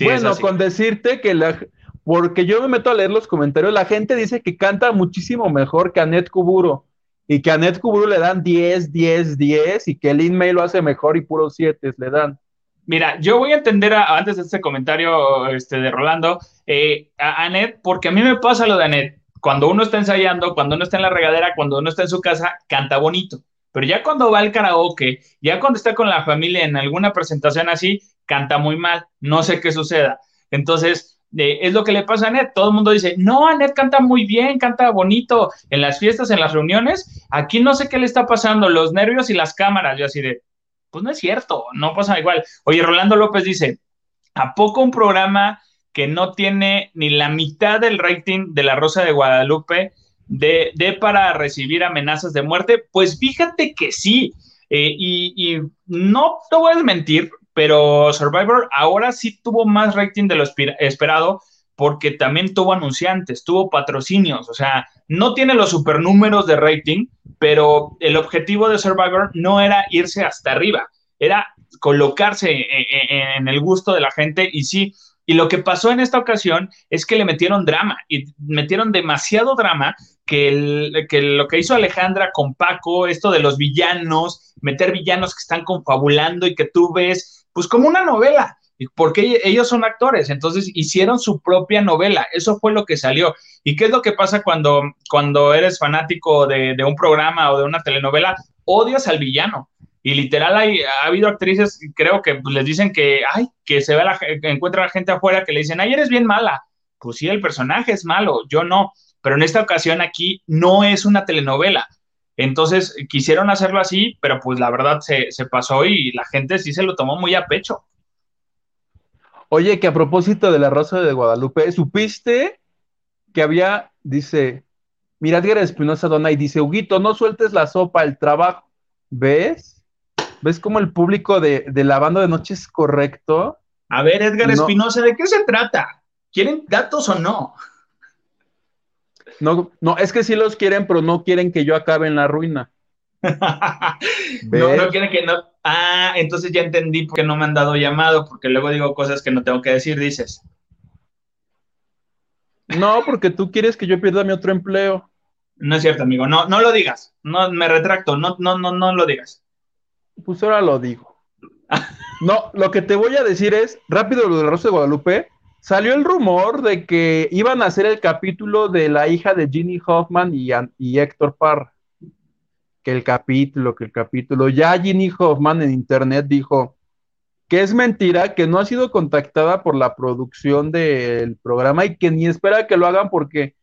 bueno, con decirte que la, porque yo me meto a leer los comentarios, la gente dice que canta muchísimo mejor que Anet Kuburo y que a Anet Kuburo le dan 10, 10, 10 y que Lin May lo hace mejor y puro 7 le dan. Mira, yo voy a entender antes de este comentario este, de Rolando eh, a Anet, porque a mí me pasa lo de Anet. Cuando uno está ensayando, cuando uno está en la regadera, cuando uno está en su casa, canta bonito. Pero ya cuando va al karaoke, ya cuando está con la familia en alguna presentación así, canta muy mal. No sé qué suceda. Entonces, es lo que le pasa a Anet. Todo el mundo dice, no, Anet canta muy bien, canta bonito en las fiestas, en las reuniones. Aquí no sé qué le está pasando, los nervios y las cámaras. Yo así de, pues no es cierto, no pasa igual. Oye, Rolando López dice, ¿a poco un programa que no tiene ni la mitad del rating de La Rosa de Guadalupe de, para recibir amenazas de muerte? Pues fíjate que sí. Eh, y, no te voy a mentir, pero Survivor ahora sí tuvo más rating de lo esperado porque también tuvo anunciantes, tuvo patrocinios, o sea, no tiene los supernúmeros de rating, pero el objetivo de Survivor no era irse hasta arriba, era colocarse e-, e-, en el gusto de la gente y sí, y lo que pasó en esta ocasión es que le metieron drama y metieron demasiado drama que, que, lo que hizo Alejandra con Paco, esto de los villanos, meter villanos que están confabulando y que tú ves pues como una novela, porque ellos son actores, entonces hicieron su propia novela, eso fue lo que salió. ¿Y qué es lo que pasa cuando, cuando eres fanático de, un programa o de una telenovela? Odias al villano. Y literal hay, ha habido actrices, creo que pues, les dicen que, ay, que se ve la, encuentra la gente afuera que le dicen, ay, eres bien mala. Pues sí, el personaje es malo, yo no. Pero en esta ocasión aquí no es una telenovela. Entonces quisieron hacerlo así, pero pues la verdad se, pasó y la gente sí se lo tomó muy a pecho. Oye, que a propósito de la Rosa de Guadalupe, ¿supiste que había, dice, mira, Edgar Espinosa Dona y dice, Huguito, no sueltes la sopa, el trabajo. ¿Ves? ¿Ves cómo el público de, la banda de noche es correcto? A ver, Edgar Espinosa, ¿de qué se trata? ¿Quieren datos o no? No, no, es que sí los quieren, pero no quieren que yo acabe en la ruina. no, no quieren que no. Ah, entonces ya entendí por qué no me han dado llamado, porque luego digo cosas que no tengo que decir, dices. No, porque tú quieres que yo pierda mi otro empleo. No es cierto, amigo. No, no lo digas. No, me retracto. No, no, no, no lo digas. Pues ahora lo digo. No, lo que te voy a decir es, rápido lo de la Rosa de Guadalupe, salió el rumor de que iban a hacer el capítulo de la hija de Ginny Hoffman y, y Héctor Parra. Que el capítulo, que el capítulo. Ya Ginny Hoffman en internet dijo que es mentira, que no ha sido contactada por la producción del programa y que ni espera que lo hagan porque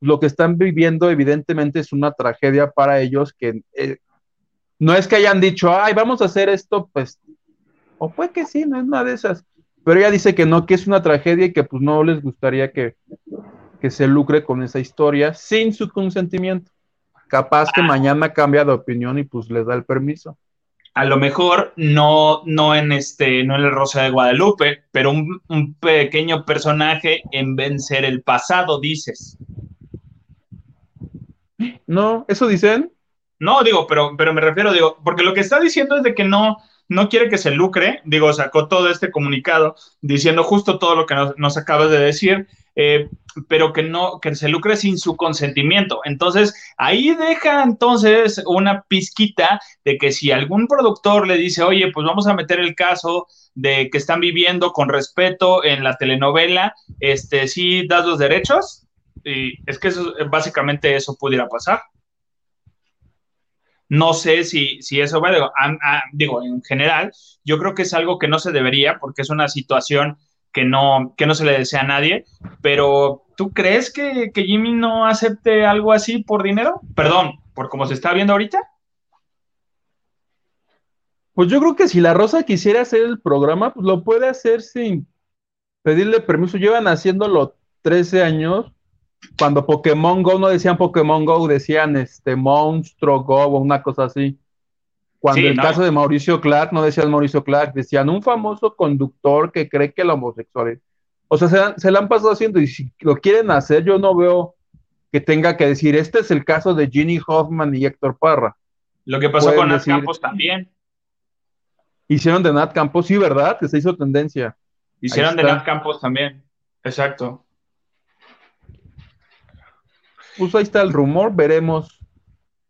lo que están viviendo evidentemente es una tragedia para ellos que eh, no es que hayan dicho, ay, vamos a hacer esto, pues, o fue que sí, no es una de esas, pero ella dice que no, que es una tragedia y que pues no les gustaría que, que se lucre con esa historia sin su consentimiento. Capaz que mañana cambia de opinión y pues les da el permiso. A lo mejor no, no en este, no en el Rosa de Guadalupe, pero un, un pequeño personaje en vencer el pasado, dices. No, ¿eso dicen? No, digo, pero, pero me refiero, digo, porque lo que está diciendo es de que no, no quiere que se lucre, digo, sacó todo este comunicado diciendo justo todo lo que nos, acabas de decir, eh, pero que no, que se lucre sin su consentimiento. Entonces, ahí deja entonces una pizquita de que si algún productor le dice, oye, pues vamos a meter el caso de que están viviendo con respeto en la telenovela, este, sí das los derechos, y es que eso, básicamente eso pudiera pasar. No sé si, si eso va, digo, digo, en general, yo creo que es algo que no se debería porque es una situación que no, que no se le desea a nadie, pero ¿tú crees que, que Jimmy no acepte algo así por dinero? Perdón, por cómo se está viendo ahorita. Pues yo creo que si la Rosa quisiera hacer el programa, pues lo puede hacer sin pedirle permiso. Llevan haciéndolo 13 años cuando Pokémon Go no decían Pokémon Go, decían este Monstruo Go o una cosa así. Cuando el caso de Mauricio Clark no decían Mauricio Clark, decían un famoso conductor que cree que la homosexual. O sea, se, se la han pasado haciendo y si lo quieren hacer, yo no veo que tenga que decir, este es el caso de Ginny Hoffman y Héctor Parra. Lo que pasó con Nat Campos también. Hicieron de Nat Campos, sí, ¿verdad? Que se hizo tendencia. Hicieron de Nat Campos también, exacto pues ahí está el rumor, veremos.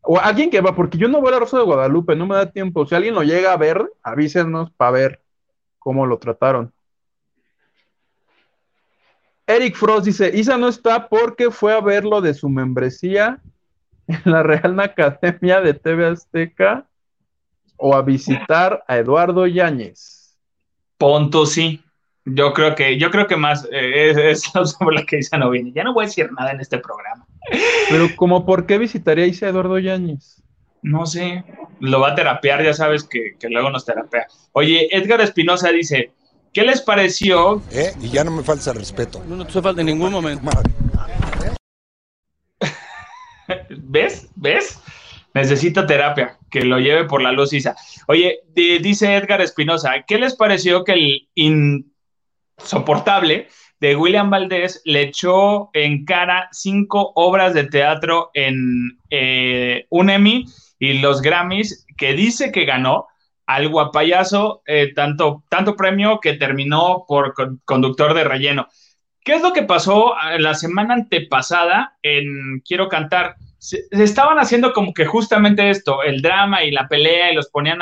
O alguien que va, porque yo no voy a la Rosa de Guadalupe, no me da tiempo. Si alguien lo llega a ver, avísenos para ver cómo lo trataron. Eric Frost dice, Isa no está porque fue a ver lo de su membresía en la Real Academia de TV Azteca o a visitar a Eduardo Yáñez. Ponto sí. Yo creo que, yo creo que más eh, es, sobre lo que Isa no viene. Ya no voy a decir nada en este programa. Pero como por qué visitaría a Eduardo Yáñez? No sé, lo va a terapear, ya sabes que, luego nos terapea. Oye, Edgar Espinosa dice, ¿qué les pareció? ¿Eh? Y ya no me falta respeto. No, te falta en ningún momento. ¿Ves? ¿Ves? Necesita terapia, que lo lleve por la luz, Isa. Oye, dice Edgar Espinosa, ¿qué les pareció que el insoportable de William Valdés le echó en cara cinco obras de teatro en eh, un Emmy y los Grammys que dice que ganó al guapayazo eh, tanto, tanto premio que terminó por conductor de relleno. ¿Qué es lo que pasó eh, la semana antepasada en Quiero Cantar? Se, estaban haciendo como que justamente esto, el drama y la pelea y los ponían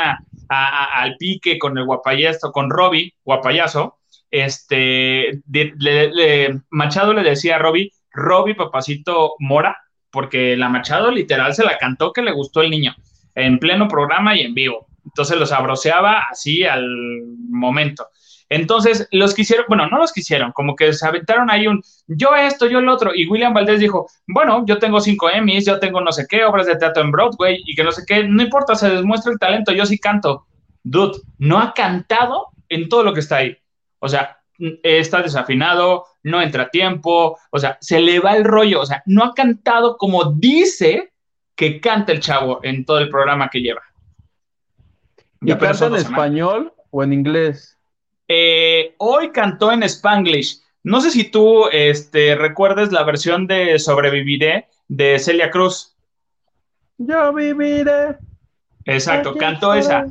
al pique con el guapayazo, con Robbie, guapayazo, este, Machado le decía a Robbie, Robbie papacito Mora, porque la Machado literal se la cantó que le gustó el niño, en pleno programa y en vivo. Entonces los abroceaba así al momento. Entonces, los quisieron, bueno, no los quisieron, como que se aventaron ahí un yo esto, yo el otro. Y William Valdés dijo, bueno, yo tengo cinco Emmys, yo tengo no sé qué, obras de teatro en Broadway y que no sé qué, no importa, se demuestra el talento, yo sí canto. Dude, no ha cantado en todo lo que está ahí. O sea, está desafinado, no entra a tiempo, o sea, se le va el rollo, o sea, no ha cantado como dice que canta el chavo en todo el programa que lleva. ¿Y canta en español o en inglés? Eh, hoy cantó en Spanglish, No sé si tú este, recuerdes la versión de Sobreviviré de Celia Cruz. Yo viviré. Exacto, cantó esa.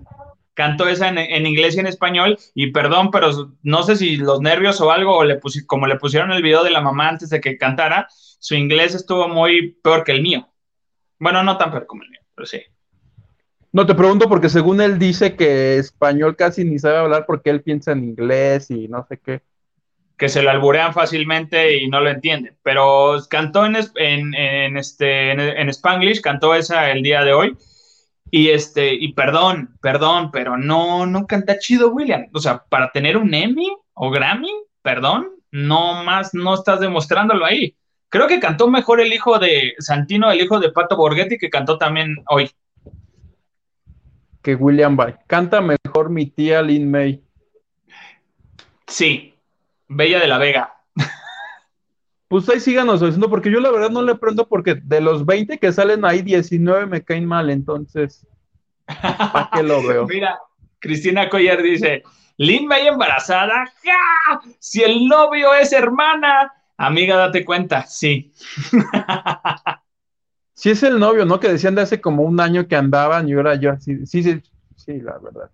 Cantó esa en, inglés y en español. Y perdón, pero no sé si los nervios o algo, o le como le pusieron el video de la mamá antes de que cantara, su inglés estuvo muy peor que el mío. Bueno, no tan peor como el mío, pero sí. No, te pregunto porque según él dice que español casi ni sabe hablar porque él piensa en inglés y no sé qué. Que se lo alburean fácilmente y no lo entienden. Pero cantó en, en, este, en, Spanglish, cantó esa el día de hoy. Y este, y perdón, perdón, pero no, no canta chido, William. O sea, para tener un Emmy o Grammy, perdón, no más, no estás demostrándolo ahí. Creo que cantó mejor el hijo de Santino, el hijo de Pato Borghetti, que cantó también hoy. Que William Bay. Canta mejor mi tía Lin May. Sí, Bella de la Vega. Pues ahí síganos diciendo, porque yo la verdad no le prendo porque de los 20 que salen ahí, 19 me caen mal, entonces, ¿para qué lo veo? Mira, Cristina Collar dice, Lin May embarazada, ¡ja! Si el novio es hermana, Amiga, date cuenta, sí. sí es el novio, ¿no? Que decían de hace como un año que andaban y ahora yo así, sí, sí, sí, la verdad.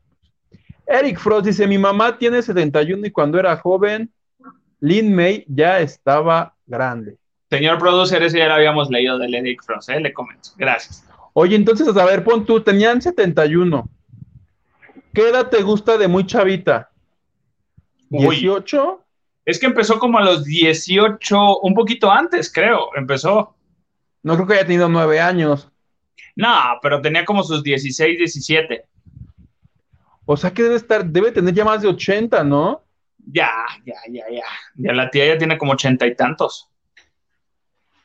Eric Frost dice, mi mamá tiene 71 y cuando era joven, Lin May ya estaba grande. Señor producer, ese ya lo habíamos leído del Eric Frost, ¿eh? le comento. Gracias. Oye, entonces, a ver, pon tú, tenían 71. ¿Qué edad te gusta de muy chavita? ¿18? Es que empezó como a los 18, un poquito antes, creo, empezó. No creo que haya tenido nueve años. No, pero tenía como sus 16, 17. O sea que debe estar, debe tener ya más de 80, ¿no? Ya, ya, ya, ya. Ya la tía ya tiene como ochenta y tantos.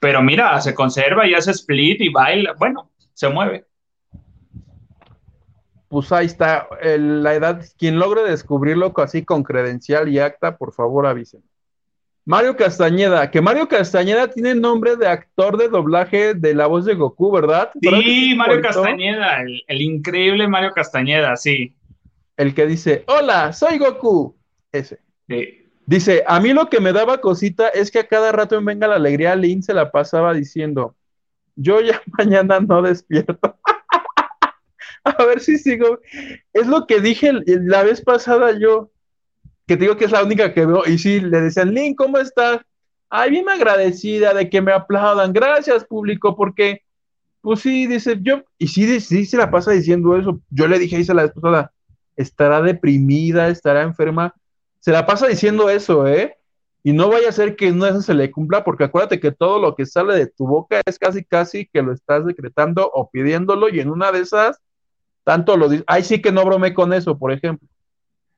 Pero mira, se conserva y hace split y baila. Bueno, se mueve pues ahí está la edad. Quien logre descubrirlo así con credencial y acta, por favor avisen. Mario Castañeda, que Mario Castañeda tiene nombre de actor de doblaje de la voz de Goku, ¿verdad? Sí, Mario Castañeda, el, increíble Mario Castañeda, sí. El que dice, hola, soy Goku. Ese. Dice, a mí lo que me daba cosita es que a cada rato en Venga la Alegría, Lin se la pasaba diciendo, yo ya mañana no despierto. a ver si sigo. Es lo que dije la vez pasada yo, que te digo que es la única que veo. Y sí, le decían, Link, ¿cómo estás? Ay, bien agradecida de que me aplaudan. Gracias, público, porque, pues sí, dice, yo, y sí, sí se la pasa diciendo eso. Yo le dije a la pasada, estará deprimida, estará enferma. Se la pasa diciendo eso, ¿eh? Y no vaya a ser que no eso se le cumpla, porque acuérdate que todo lo que sale de tu boca es casi, casi que lo estás decretando o pidiéndolo, y en una de esas tanto lo dice. Ay, sí que no bromé con eso, por ejemplo.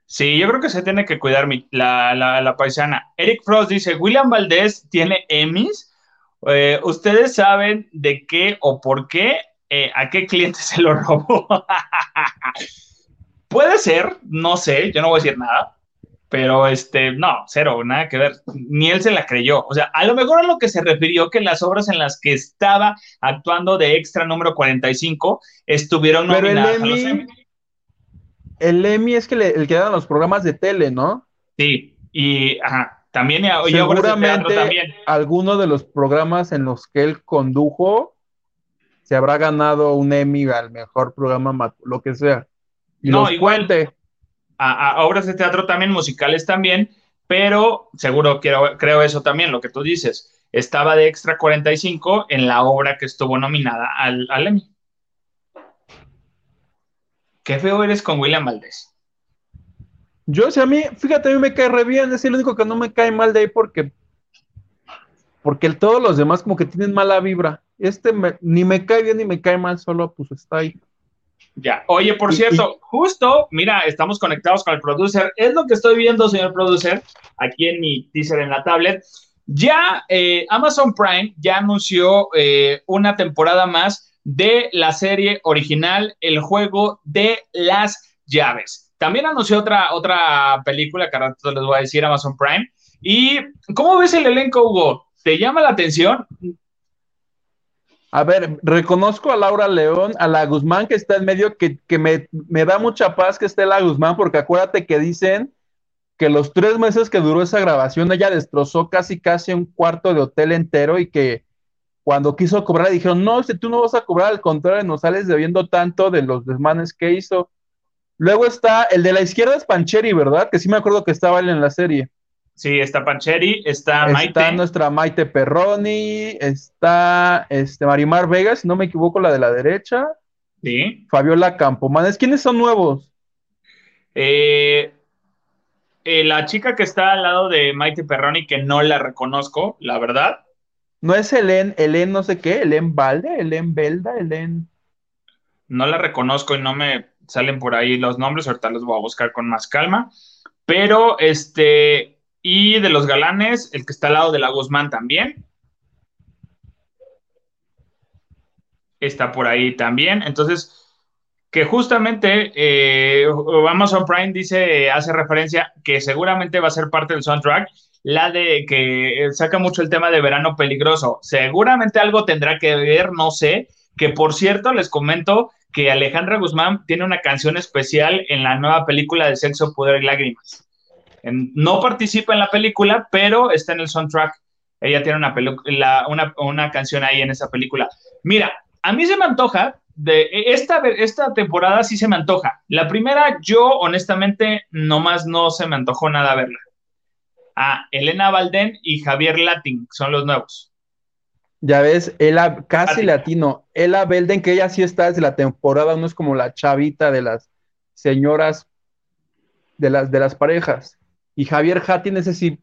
Sí, yo creo que se tiene que cuidar la, paisana. Eric Frost dice: William Valdés tiene Emmys. Eh, ¿Ustedes saben de qué o por qué? Eh, ¿A qué cliente se lo robó? Puede ser, no sé, yo no voy a decir nada. Pero este, no, cero, nada que ver. Ni él se la creyó. O sea, a lo mejor a lo que se refirió que las obras en las que estaba actuando de extra número 45 estuvieron nominadas el Emmy, a los El Emmy es que el que dan los programas de tele, ¿no? Sí, y ajá, también y seguramente también. alguno de los programas en los que él condujo se habrá ganado un Emmy al mejor programa, lo que sea. Y no, igual, a, obras de teatro también, musicales también, pero seguro creo eso también, lo que tú dices. Estaba de extra 45 en la obra que estuvo nominada al, Emmy. Qué feo eres con William Valdés. Yo, sea, a mí, fíjate, a mí me cae re bien, es el único que no me cae mal de ahí porque, porque todos los demás como que tienen mala vibra. Este ni me cae bien ni me cae mal, solo pues está ahí. Ya. Oye, por cierto, justo, mira, estamos conectados con el producer. Es lo que estoy viendo, señor producer, aquí en mi teaser en la tablet. Ya eh, Amazon Prime ya anunció eh, una temporada más de la serie original, El juego de las llaves. También anunció otra, otra película que ahora les voy a decir, Amazon Prime. ¿Y cómo ves el elenco, Hugo? ¿Te llama la atención? A ver, reconozco a Laura León, a la Guzmán que está en medio, que, me, da mucha paz que esté la Guzmán, porque acuérdate que dicen que los tres meses que duró esa grabación, ella destrozó casi casi un cuarto de hotel entero y que cuando quiso cobrar dijeron, no, si tú no vas a cobrar, al contrario, nos sales debiendo tanto de los desmanes que hizo. Luego está el de la izquierda es Pancheri, ¿verdad? Que sí me acuerdo que estaba él en la serie. Sí, está Pancheri, está, Maite. Está nuestra Maite Perroni, está este, Marimar Vegas, si no me equivoco, la de la derecha. Sí. Fabiola Campomanes. ¿Quiénes son nuevos? Eh, eh, la chica que está al lado de Maite Perroni, que no la reconozco, la verdad. ¿No es Helen, Helen no sé qué? ¿Helen Valde? ¿Helen Belda? ¿Helen? No la reconozco y no me salen por ahí los nombres, ahorita los voy a buscar con más calma. Pero, este, y de los galanes, el que está al lado de la Guzmán también. Está por ahí también. Entonces, que justamente eh, Amazon Prime dice, hace referencia que seguramente va a ser parte del soundtrack, la de que saca mucho el tema de verano peligroso. Seguramente algo tendrá que ver, no sé, que por cierto les comento que Alejandra Guzmán tiene una canción especial en la nueva película de Sexo, Poder y Lágrimas. No participa en la película, pero está en el soundtrack. Ella tiene una, una, una canción ahí en esa película. Mira, a mí se me antoja de esta, esta temporada sí se me antoja. La primera, yo honestamente, nomás no se me antojó nada verla. Ah, Elena Valdén y Javier Latin son los nuevos. Ya ves, ella casi latino. Ella Belden, que ella sí está desde la temporada, no es como la chavita de las señoras de las, de las parejas. Y Javier Hatin, ese sí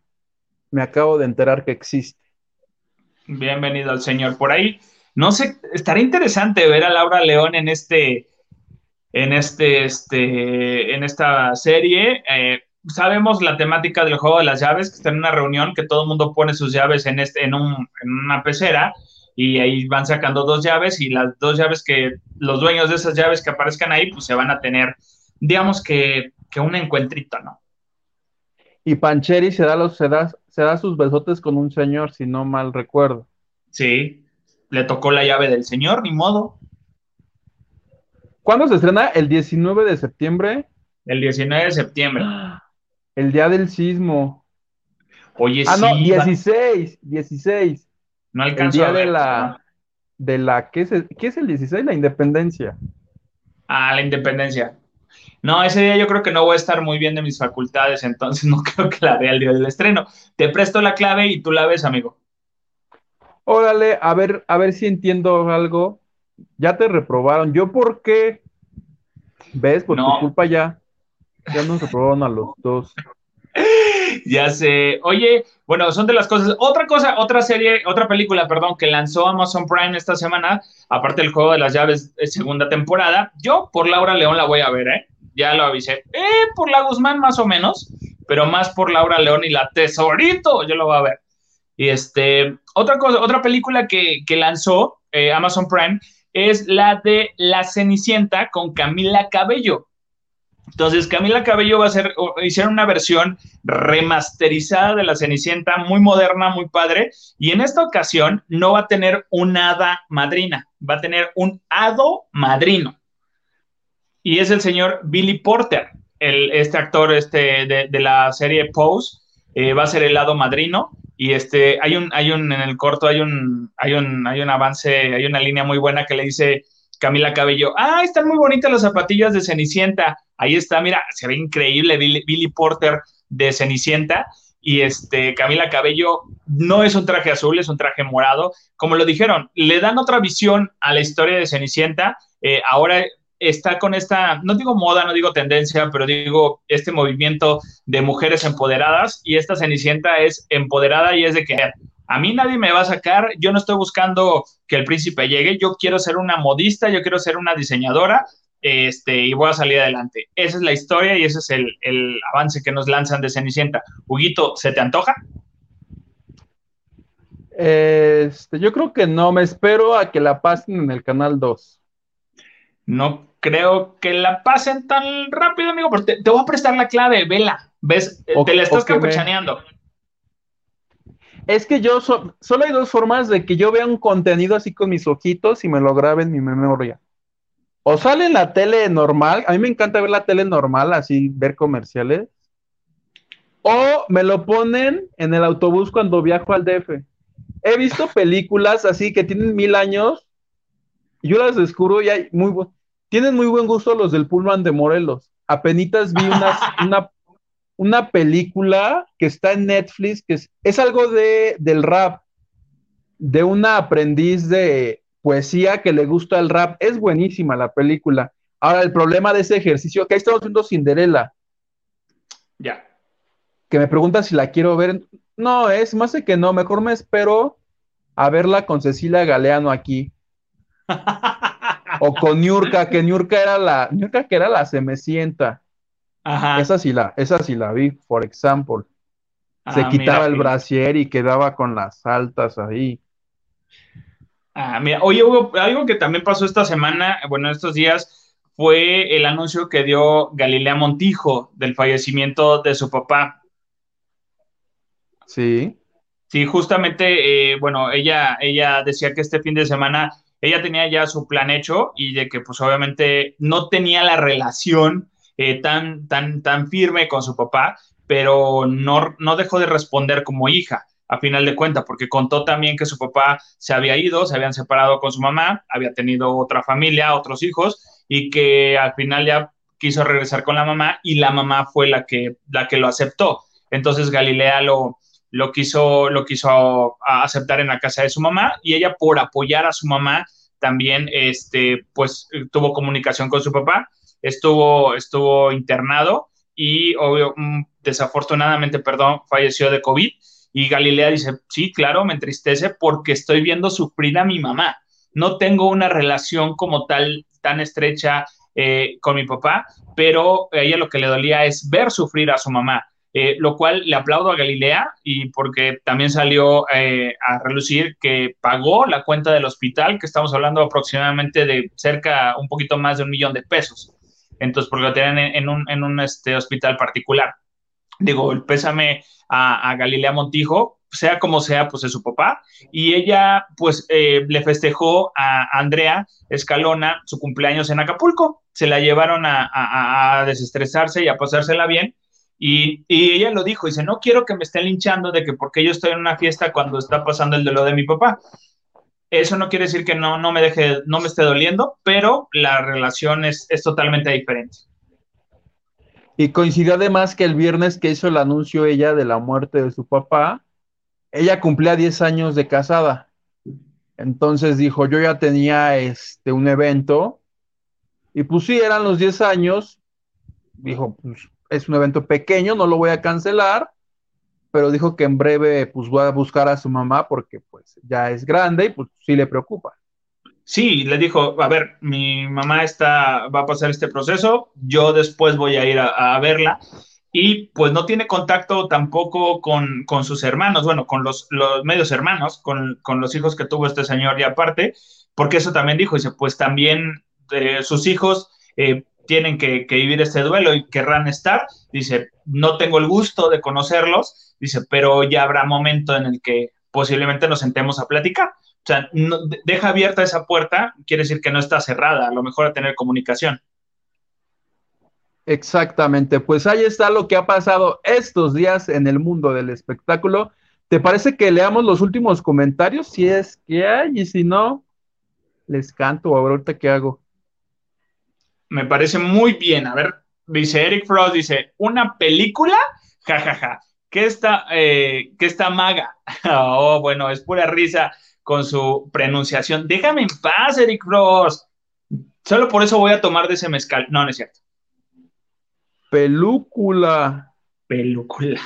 me acabo de enterar que existe. Bienvenido al señor. Por ahí no sé, estaría interesante ver a Laura León en este, en este, este, en esta serie. Eh, sabemos la temática del juego de las llaves, que está en una reunión, que todo el mundo pone sus llaves en, este, en, un, en una pecera y ahí van sacando dos llaves y las dos llaves que los dueños de esas llaves que aparezcan ahí, pues se van a tener, digamos que, que un encuentrito, ¿no? Y Pancheri se da, los, se, da, se da sus besotes con un señor, si no mal recuerdo. Sí, le tocó la llave del señor, ni modo. ¿Cuándo se estrena? ¿El 19 de septiembre? El 19 de septiembre. El día del sismo. Oye, ah, no, 16, 16. No alcanzó el día de la, de la, ¿qué es, el, ¿qué es el 16? La independencia. Ah, la independencia. No, ese día yo creo que no voy a estar muy bien de mis facultades, entonces no creo que la vea el día del estreno. Te presto la clave y tú la ves, amigo. Órale, a ver, a ver si entiendo algo. Ya te reprobaron. ¿Yo por qué? ¿Ves? Por tu culpa ya. Ya nos reprobaron a los dos. ya sé. Oye, bueno, son de las cosas. Otra cosa, otra serie, otra película, perdón, que lanzó Amazon Prime esta semana, aparte del juego de las llaves, segunda temporada. Yo por Laura León la voy a ver, ¿eh? Ya lo avisé. Eh, por la Guzmán más o menos, pero más por Laura León y la Tesorito, yo lo voy a ver. Y este, otra cosa, otra película que, lanzó eh, Amazon Prime es la de La Cenicienta con Camila Cabello. Entonces, Camila Cabello va a hacer, hicieron una versión remasterizada de La Cenicienta, muy moderna, muy padre, y en esta ocasión no va a tener un hada madrina, va a tener un hado madrino. Y es el señor Billy Porter, el, este actor este, de, la serie Pose, eh, va a ser el hado madrino. Y este, hay un, hay un, en el corto hay un, hay un, hay un avance, hay una línea muy buena que le dice Camila Cabello, ah, están muy bonitas las zapatillas de Cenicienta. Ahí está, mira, se ve increíble Billy, Porter de Cenicienta. Y este, Camila Cabello no es un traje azul, es un traje morado. Como lo dijeron, le dan otra visión a la historia de Cenicienta. Eh, ahora está con esta, no digo moda, no digo tendencia, pero digo este movimiento de mujeres empoderadas y esta Cenicienta es empoderada y es de que a mí nadie me va a sacar, yo no estoy buscando que el príncipe llegue, yo quiero ser una modista, yo quiero ser una diseñadora este, y voy a salir adelante. Esa es la historia y ese es el, el avance que nos lanzan de Cenicienta. Huguito, ¿se te antoja? Este, yo creo que no, me espero a que la pasen en el canal 2. No creo que la pasen tan rápido, amigo, porque te, voy a prestar la clave, vela. ¿Ves? Eh, te la estás campechaneando. Es que yo solo hay dos formas de que yo vea un contenido así con mis ojitos y me lo grabe en mi memoria. O sale en la tele normal, a mí me encanta ver la tele normal, así ver comerciales. O me lo ponen en el autobús cuando viajo al DF. He visto películas así que tienen mil años. Y yo las descubro y hay muy tienen muy buen gusto los del Pullman de Morelos. Apenitas vi una, una, película que está en Netflix, que es, es algo de, del rap, de una aprendiz de poesía que le gusta el rap. Es buenísima la película. Ahora, el problema de ese ejercicio, que ahí estamos viendo Cinderella. Ya. Que me pregunta si la quiero ver. No, es más de que no, mejor me espero a verla con Cecilia Galeano aquí. o con Niurka, que Niurka era la, Niurka que era la semecienta. Ajá. Esa sí la, esa sí la vi, por ejemplo. Se ah, quitaba el brasier y quedaba con las altas ahí. Ah, mira, oye, Hugo, algo que también pasó esta semana, bueno, estos días, fue el anuncio que dio Galilea Montijo del fallecimiento de su papá. Sí. Sí, justamente, eh, bueno, ella, ella decía que este fin de semana ella tenía ya su plan hecho y de que pues obviamente no tenía la relación eh, tan, tan, tan firme con su papá, pero no, no dejó de responder como hija a final de cuentas, porque contó también que su papá se había ido, se habían separado con su mamá, había tenido otra familia, otros hijos, y que al final ya quiso regresar con la mamá y la mamá fue la que, la que lo aceptó. Entonces Galilea lo, lo quiso, lo quiso aceptar en la casa de su mamá y ella por apoyar a su mamá también este, pues, tuvo comunicación con su papá, estuvo, estuvo internado y mm, desafortunadamente, perdón, falleció de COVID. Y Galilea dice, sí, claro, me entristece porque estoy viendo sufrir a mi mamá. No tengo una relación como tal tan estrecha eh, con mi papá, pero a ella lo que le dolía es ver sufrir a su mamá. Eh, lo cual le aplaudo a Galilea y porque también salió eh, a relucir que pagó la cuenta del hospital, que estamos hablando aproximadamente de cerca, un poquito más de un millón de pesos. Entonces, porque lo tienen en, un, en un este, hospital particular. Digo, el pésame a, Galilea Montijo, sea como sea, pues es su papá. Y ella, pues, eh, le festejó a Andrea Escalona su cumpleaños en Acapulco. Se la llevaron a, a desestresarse y a pasársela bien y, ella lo dijo, dice, no quiero que me estén linchando de que porque yo estoy en una fiesta cuando está pasando el de lo de mi papá. Eso no quiere decir que no, no me deje, no me esté doliendo, pero la relación es, es totalmente diferente. Y coincidió además que el viernes que hizo el anuncio ella de la muerte de su papá, ella cumplía 10 años de casada. Entonces dijo, yo ya tenía este, un evento, y pues sí, eran los 10 años, dijo, pues es un evento pequeño, no lo voy a cancelar, pero dijo que en breve pues va a buscar a su mamá porque pues ya es grande y pues sí le preocupa. Sí, le dijo, a ver, mi mamá está, va a pasar este proceso, yo después voy a ir a, verla y pues no tiene contacto tampoco con, con sus hermanos, bueno, con los, los medios hermanos, con, con, los hijos que tuvo este señor y aparte, porque eso también dijo, dice, pues también eh, sus hijos eh, tienen que, vivir este duelo y querrán estar. Dice, no tengo el gusto de conocerlos, dice, pero ya habrá momento en el que posiblemente nos sentemos a platicar. O sea, deja abierta esa puerta, quiere decir que no está cerrada, a lo mejor a tener comunicación. Exactamente, pues ahí está lo que ha pasado estos días en el mundo del espectáculo. ¿Te parece que leamos los últimos comentarios? Si es que hay, y si no, les canto ahorita qué hago me parece muy bien. A ver, dice Eric Frost, dice, ¿una película? Ja, ja, ja. ¿Qué está, eh, ¿qué está maga? oh, bueno, es pura risa con su pronunciación. Déjame en paz, Eric Frost. Solo por eso voy a tomar de ese mezcal. No, no es cierto. Película. Película.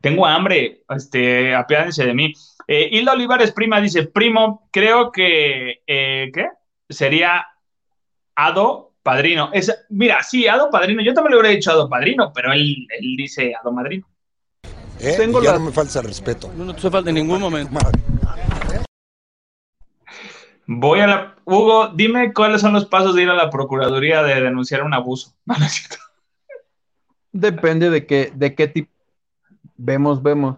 Tengo hambre, este, apiádense de mí. Eh, Hilda Olivares Prima dice, primo, creo que, eh, ¿qué? Sería Ado Padrino. Es, mira, sí, Ado Padrino. Yo también le hubiera dicho Ado Padrino, pero él, él dice Ado Madrino. ¿Eh? Tengo ya no me falta respeto. No, no te falta en ningún momento. Voy a la. Hugo, dime cuáles son los pasos de ir a la Procuraduría de denunciar un abuso. Depende de qué, de qué tipo. Vemos, vemos.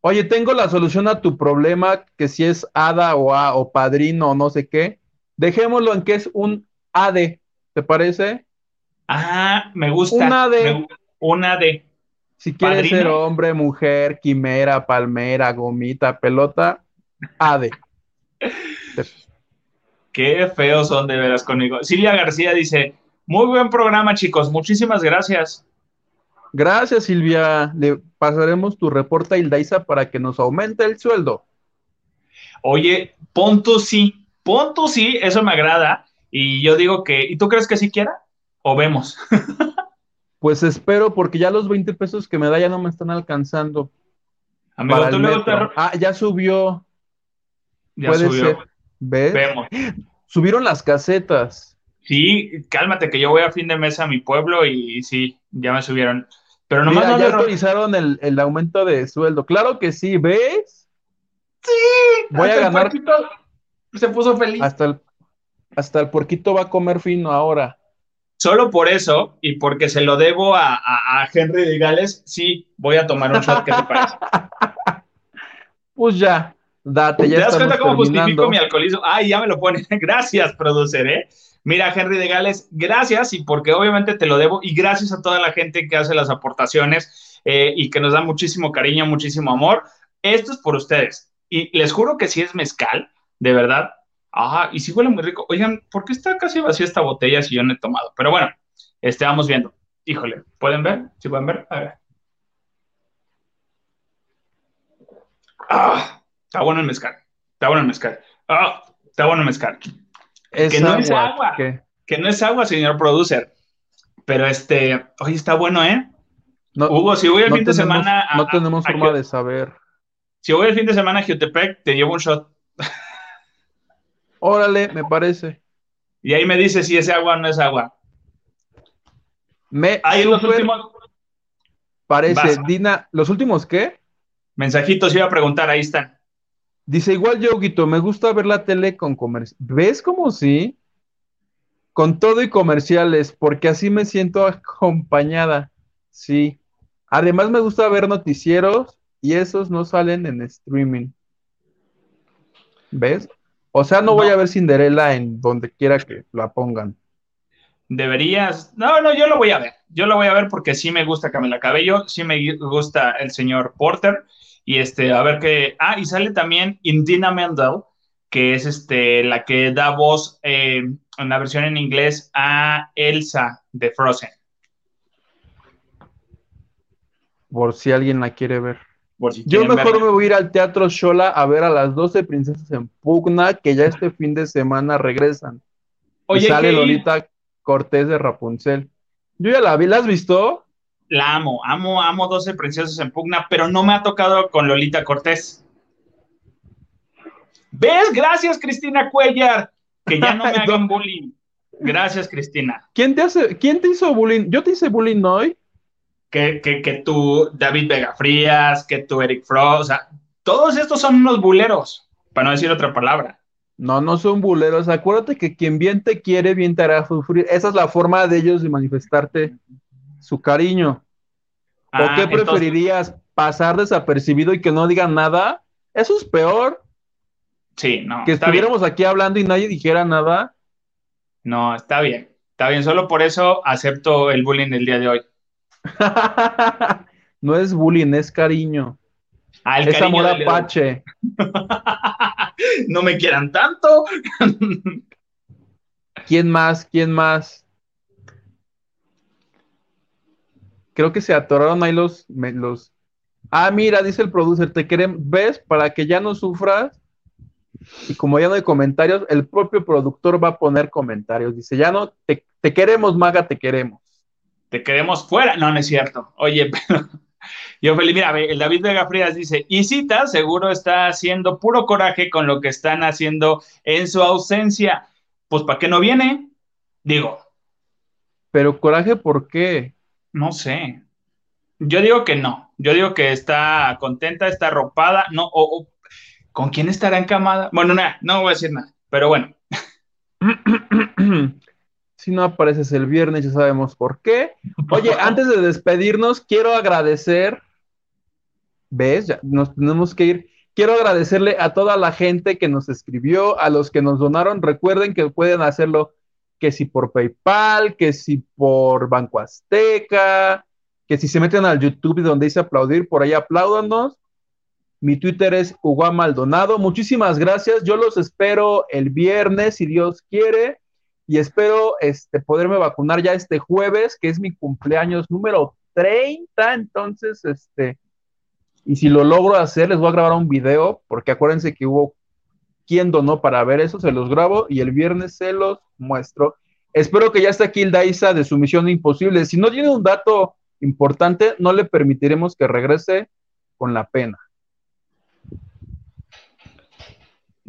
Oye, tengo la solución a tu problema, que si es hada o, a, o padrino o no sé qué. Dejémoslo en que es un AD, ¿te parece? Ah, me gusta. Una D. una D. Si quieres ser hombre, mujer, quimera, palmera, gomita, pelota, ade. Qué feos son de veras conmigo. Silvia García dice, muy buen programa, chicos. Muchísimas gracias. Gracias, Silvia. Le pasaremos tu reporte a Ildaisa para que nos aumente el sueldo. Oye, pon tú sí, pon tú sí, eso me agrada. Y yo digo que, ¿y tú crees que sí quiera? ¿O vemos? pues espero, porque ya los 20 pesos que me da ya no me están alcanzando. Amigo, tú luego Ah, ya subió. Ya subió. ¿Ves? Vemos. Subieron las casetas. Sí, cálmate, que yo voy a fin de mes a mi pueblo y, sí, ya me subieron. Pero nomás no ya autorizaron el, el, aumento de sueldo. Claro que sí, ¿ves? Sí, voy a ganar. se puso feliz. Hasta el, hasta el puerquito va a comer fino ahora. Solo por eso y porque se lo debo a, a, Henry de Gales, sí, voy a tomar un shot. ¿Qué te parece? pues ya, date, ya ¿Te das cuenta cómo justifico mi alcoholismo? Ay, ya me lo pone. Gracias, producer, ¿eh? Mira, Henry de Gales, gracias y porque obviamente te lo debo y gracias a toda la gente que hace las aportaciones eh, y que nos da muchísimo cariño, muchísimo amor. Esto es por ustedes y les juro que si es mezcal, de verdad. Ah, y si huele muy rico. Oigan, ¿por qué está casi vacía esta botella si yo no he tomado? Pero bueno, este, vamos viendo. Híjole, ¿pueden ver? ¿Sí pueden ver? A ver. Ah, está bueno el mezcal. Está bueno el mezcal. Ah, está bueno el mezcal que no es agua. Que no es agua, señor producer. Pero este, oye, está bueno, ¿eh? Hugo, si voy el fin de semana. no tenemos forma de saber. Si voy el fin de semana a Jutepec, te llevo un shot. Órale, me parece. Y ahí me dice si es agua o no es agua. Me ahí los últimos. Parece, Dina, ¿los últimos qué? Mensajitos, iba a preguntar, ahí están. Dice, igual yo, Guito, me gusta ver la tele con comerciales. ¿Ves cómo sí? Con todo y comerciales, porque así me siento acompañada. Sí. Además me gusta ver noticieros y esos no salen en streaming. ¿Ves? O sea, no, voy a ver Cinderella en donde quiera que la pongan. Deberías. No, no, yo lo voy a ver. Yo lo voy a ver porque sí me gusta Camila Cabello, sí me gusta el señor Porter y este, a ver qué. Ah, y sale también Indina Mendel, que es este, la que da voz eh, en la versión en inglés a Elsa de Frozen. Por si alguien la quiere ver. Yo mejor me voy a ir al Teatro Shola a ver a las 12 princesas en Pugna, que ya este fin de semana regresan. Oye, y sale Lolita Cortés de Rapunzel. Yo ya la vi, ¿la has visto? La amo, amo, amo 12 princesas en pugna, pero no me ha tocado con Lolita Cortés. ¿Ves? Gracias, Cristina Cuellar, que ya no me hagan bullying. Gracias, Cristina. ¿Quién te hace, quién te hizo bullying? Yo te hice bullying hoy. Que, que, que tú, David Vega Frías, que tú, Eric Frost, o sea, todos estos son unos buleros, para no decir otra palabra. No, no son buleros. Acuérdate que quien bien te quiere, bien te hará sufrir. Esa es la forma de ellos de manifestarte su cariño. ¿O ah, qué preferirías? ¿Pasar desapercibido y que no digan nada? Eso es peor. Sí, no. Que estuviéramos aquí hablando y nadie dijera nada. No, está bien. Está bien, solo por eso acepto el bullying del día de hoy. no es bullying, es cariño. Ah, es amor apache. no me quieran tanto. ¿Quién más? ¿Quién más? Creo que se atoraron ahí los, los... Ah, mira, dice el producer, te queremos, ¿ves? Para que ya no sufras. Y como ya no hay comentarios, el propio productor va a poner comentarios. Dice, ya no, te, queremos, Maga, te queremos. Te queremos fuera. No, no es cierto. Oye, pero... Yo feliz, mira, el David Vega Frías dice, y Cita seguro está haciendo puro coraje con lo que están haciendo en su ausencia. Pues, ¿para qué no viene? Digo. Pero coraje, ¿por qué? No sé. Yo digo que no. Yo digo que está contenta, está arropada. No, o, ¿con quién estará encamada? Bueno, nada, no voy a decir nada. Pero bueno. si no apareces el viernes, ya sabemos por qué. Oye, antes de despedirnos, quiero agradecer. ¿Ves? Ya nos tenemos que ir. Quiero agradecerle a toda la gente que nos escribió, a los que nos donaron. Recuerden que pueden hacerlo que si por PayPal, que si por Banco Azteca, que si se meten al YouTube donde dice aplaudir, por ahí apláudanos. Mi Twitter es Hugo Maldonado. Muchísimas gracias. Yo los espero el viernes, si Dios quiere. Y espero este, poderme vacunar ya este jueves, que es mi cumpleaños número 30. Entonces, este, y si lo logro hacer, les voy a grabar un video, porque acuérdense que hubo quien donó para ver eso, se los grabo y el viernes se los muestro. Espero que ya esté aquí el Daisa de su misión imposible. Si no tiene un dato importante, no le permitiremos que regrese con la pena.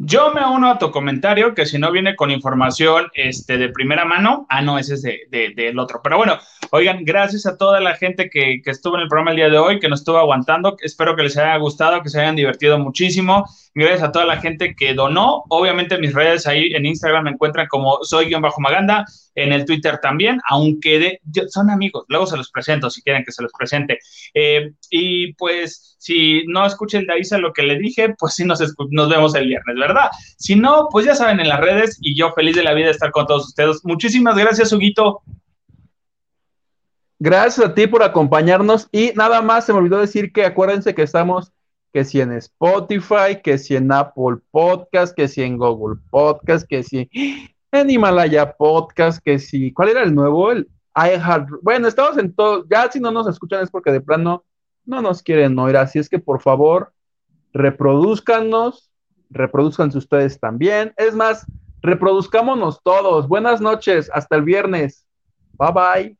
Yo me uno a tu comentario que si no viene con información este, de primera mano, ah, no, ese es del de, otro. Pero bueno, oigan, gracias a toda la gente que, que, estuvo en el programa el día de hoy, que nos estuvo aguantando. Espero que les haya gustado, que se hayan divertido muchísimo. Gracias a toda la gente que donó. Obviamente mis redes ahí en Instagram me encuentran como soy-maganda, en el Twitter también, aunque son amigos, luego se los presento si quieren que se los presente. Eh, y pues si no escuchen de ahí lo que le dije, pues sí nos, nos vemos el viernes, ¿verdad? Si no, pues ya saben en las redes y yo feliz de la vida de estar con todos ustedes. Muchísimas gracias, Huguito. Gracias a ti por acompañarnos y nada más se me olvidó decir que acuérdense que estamos que si en Spotify, que si en Apple Podcast, que si en Google Podcast, que si en Himalaya Podcast, que si, ¿cuál era el nuevo? El iHeart. Bueno, estamos en todo, ya si no nos escuchan es porque de plano no nos quieren oír, así es que por favor, reproduzcanos, reproduzcanse ustedes también. Es más, reproduzcámonos todos. Buenas noches, hasta el viernes. Bye bye.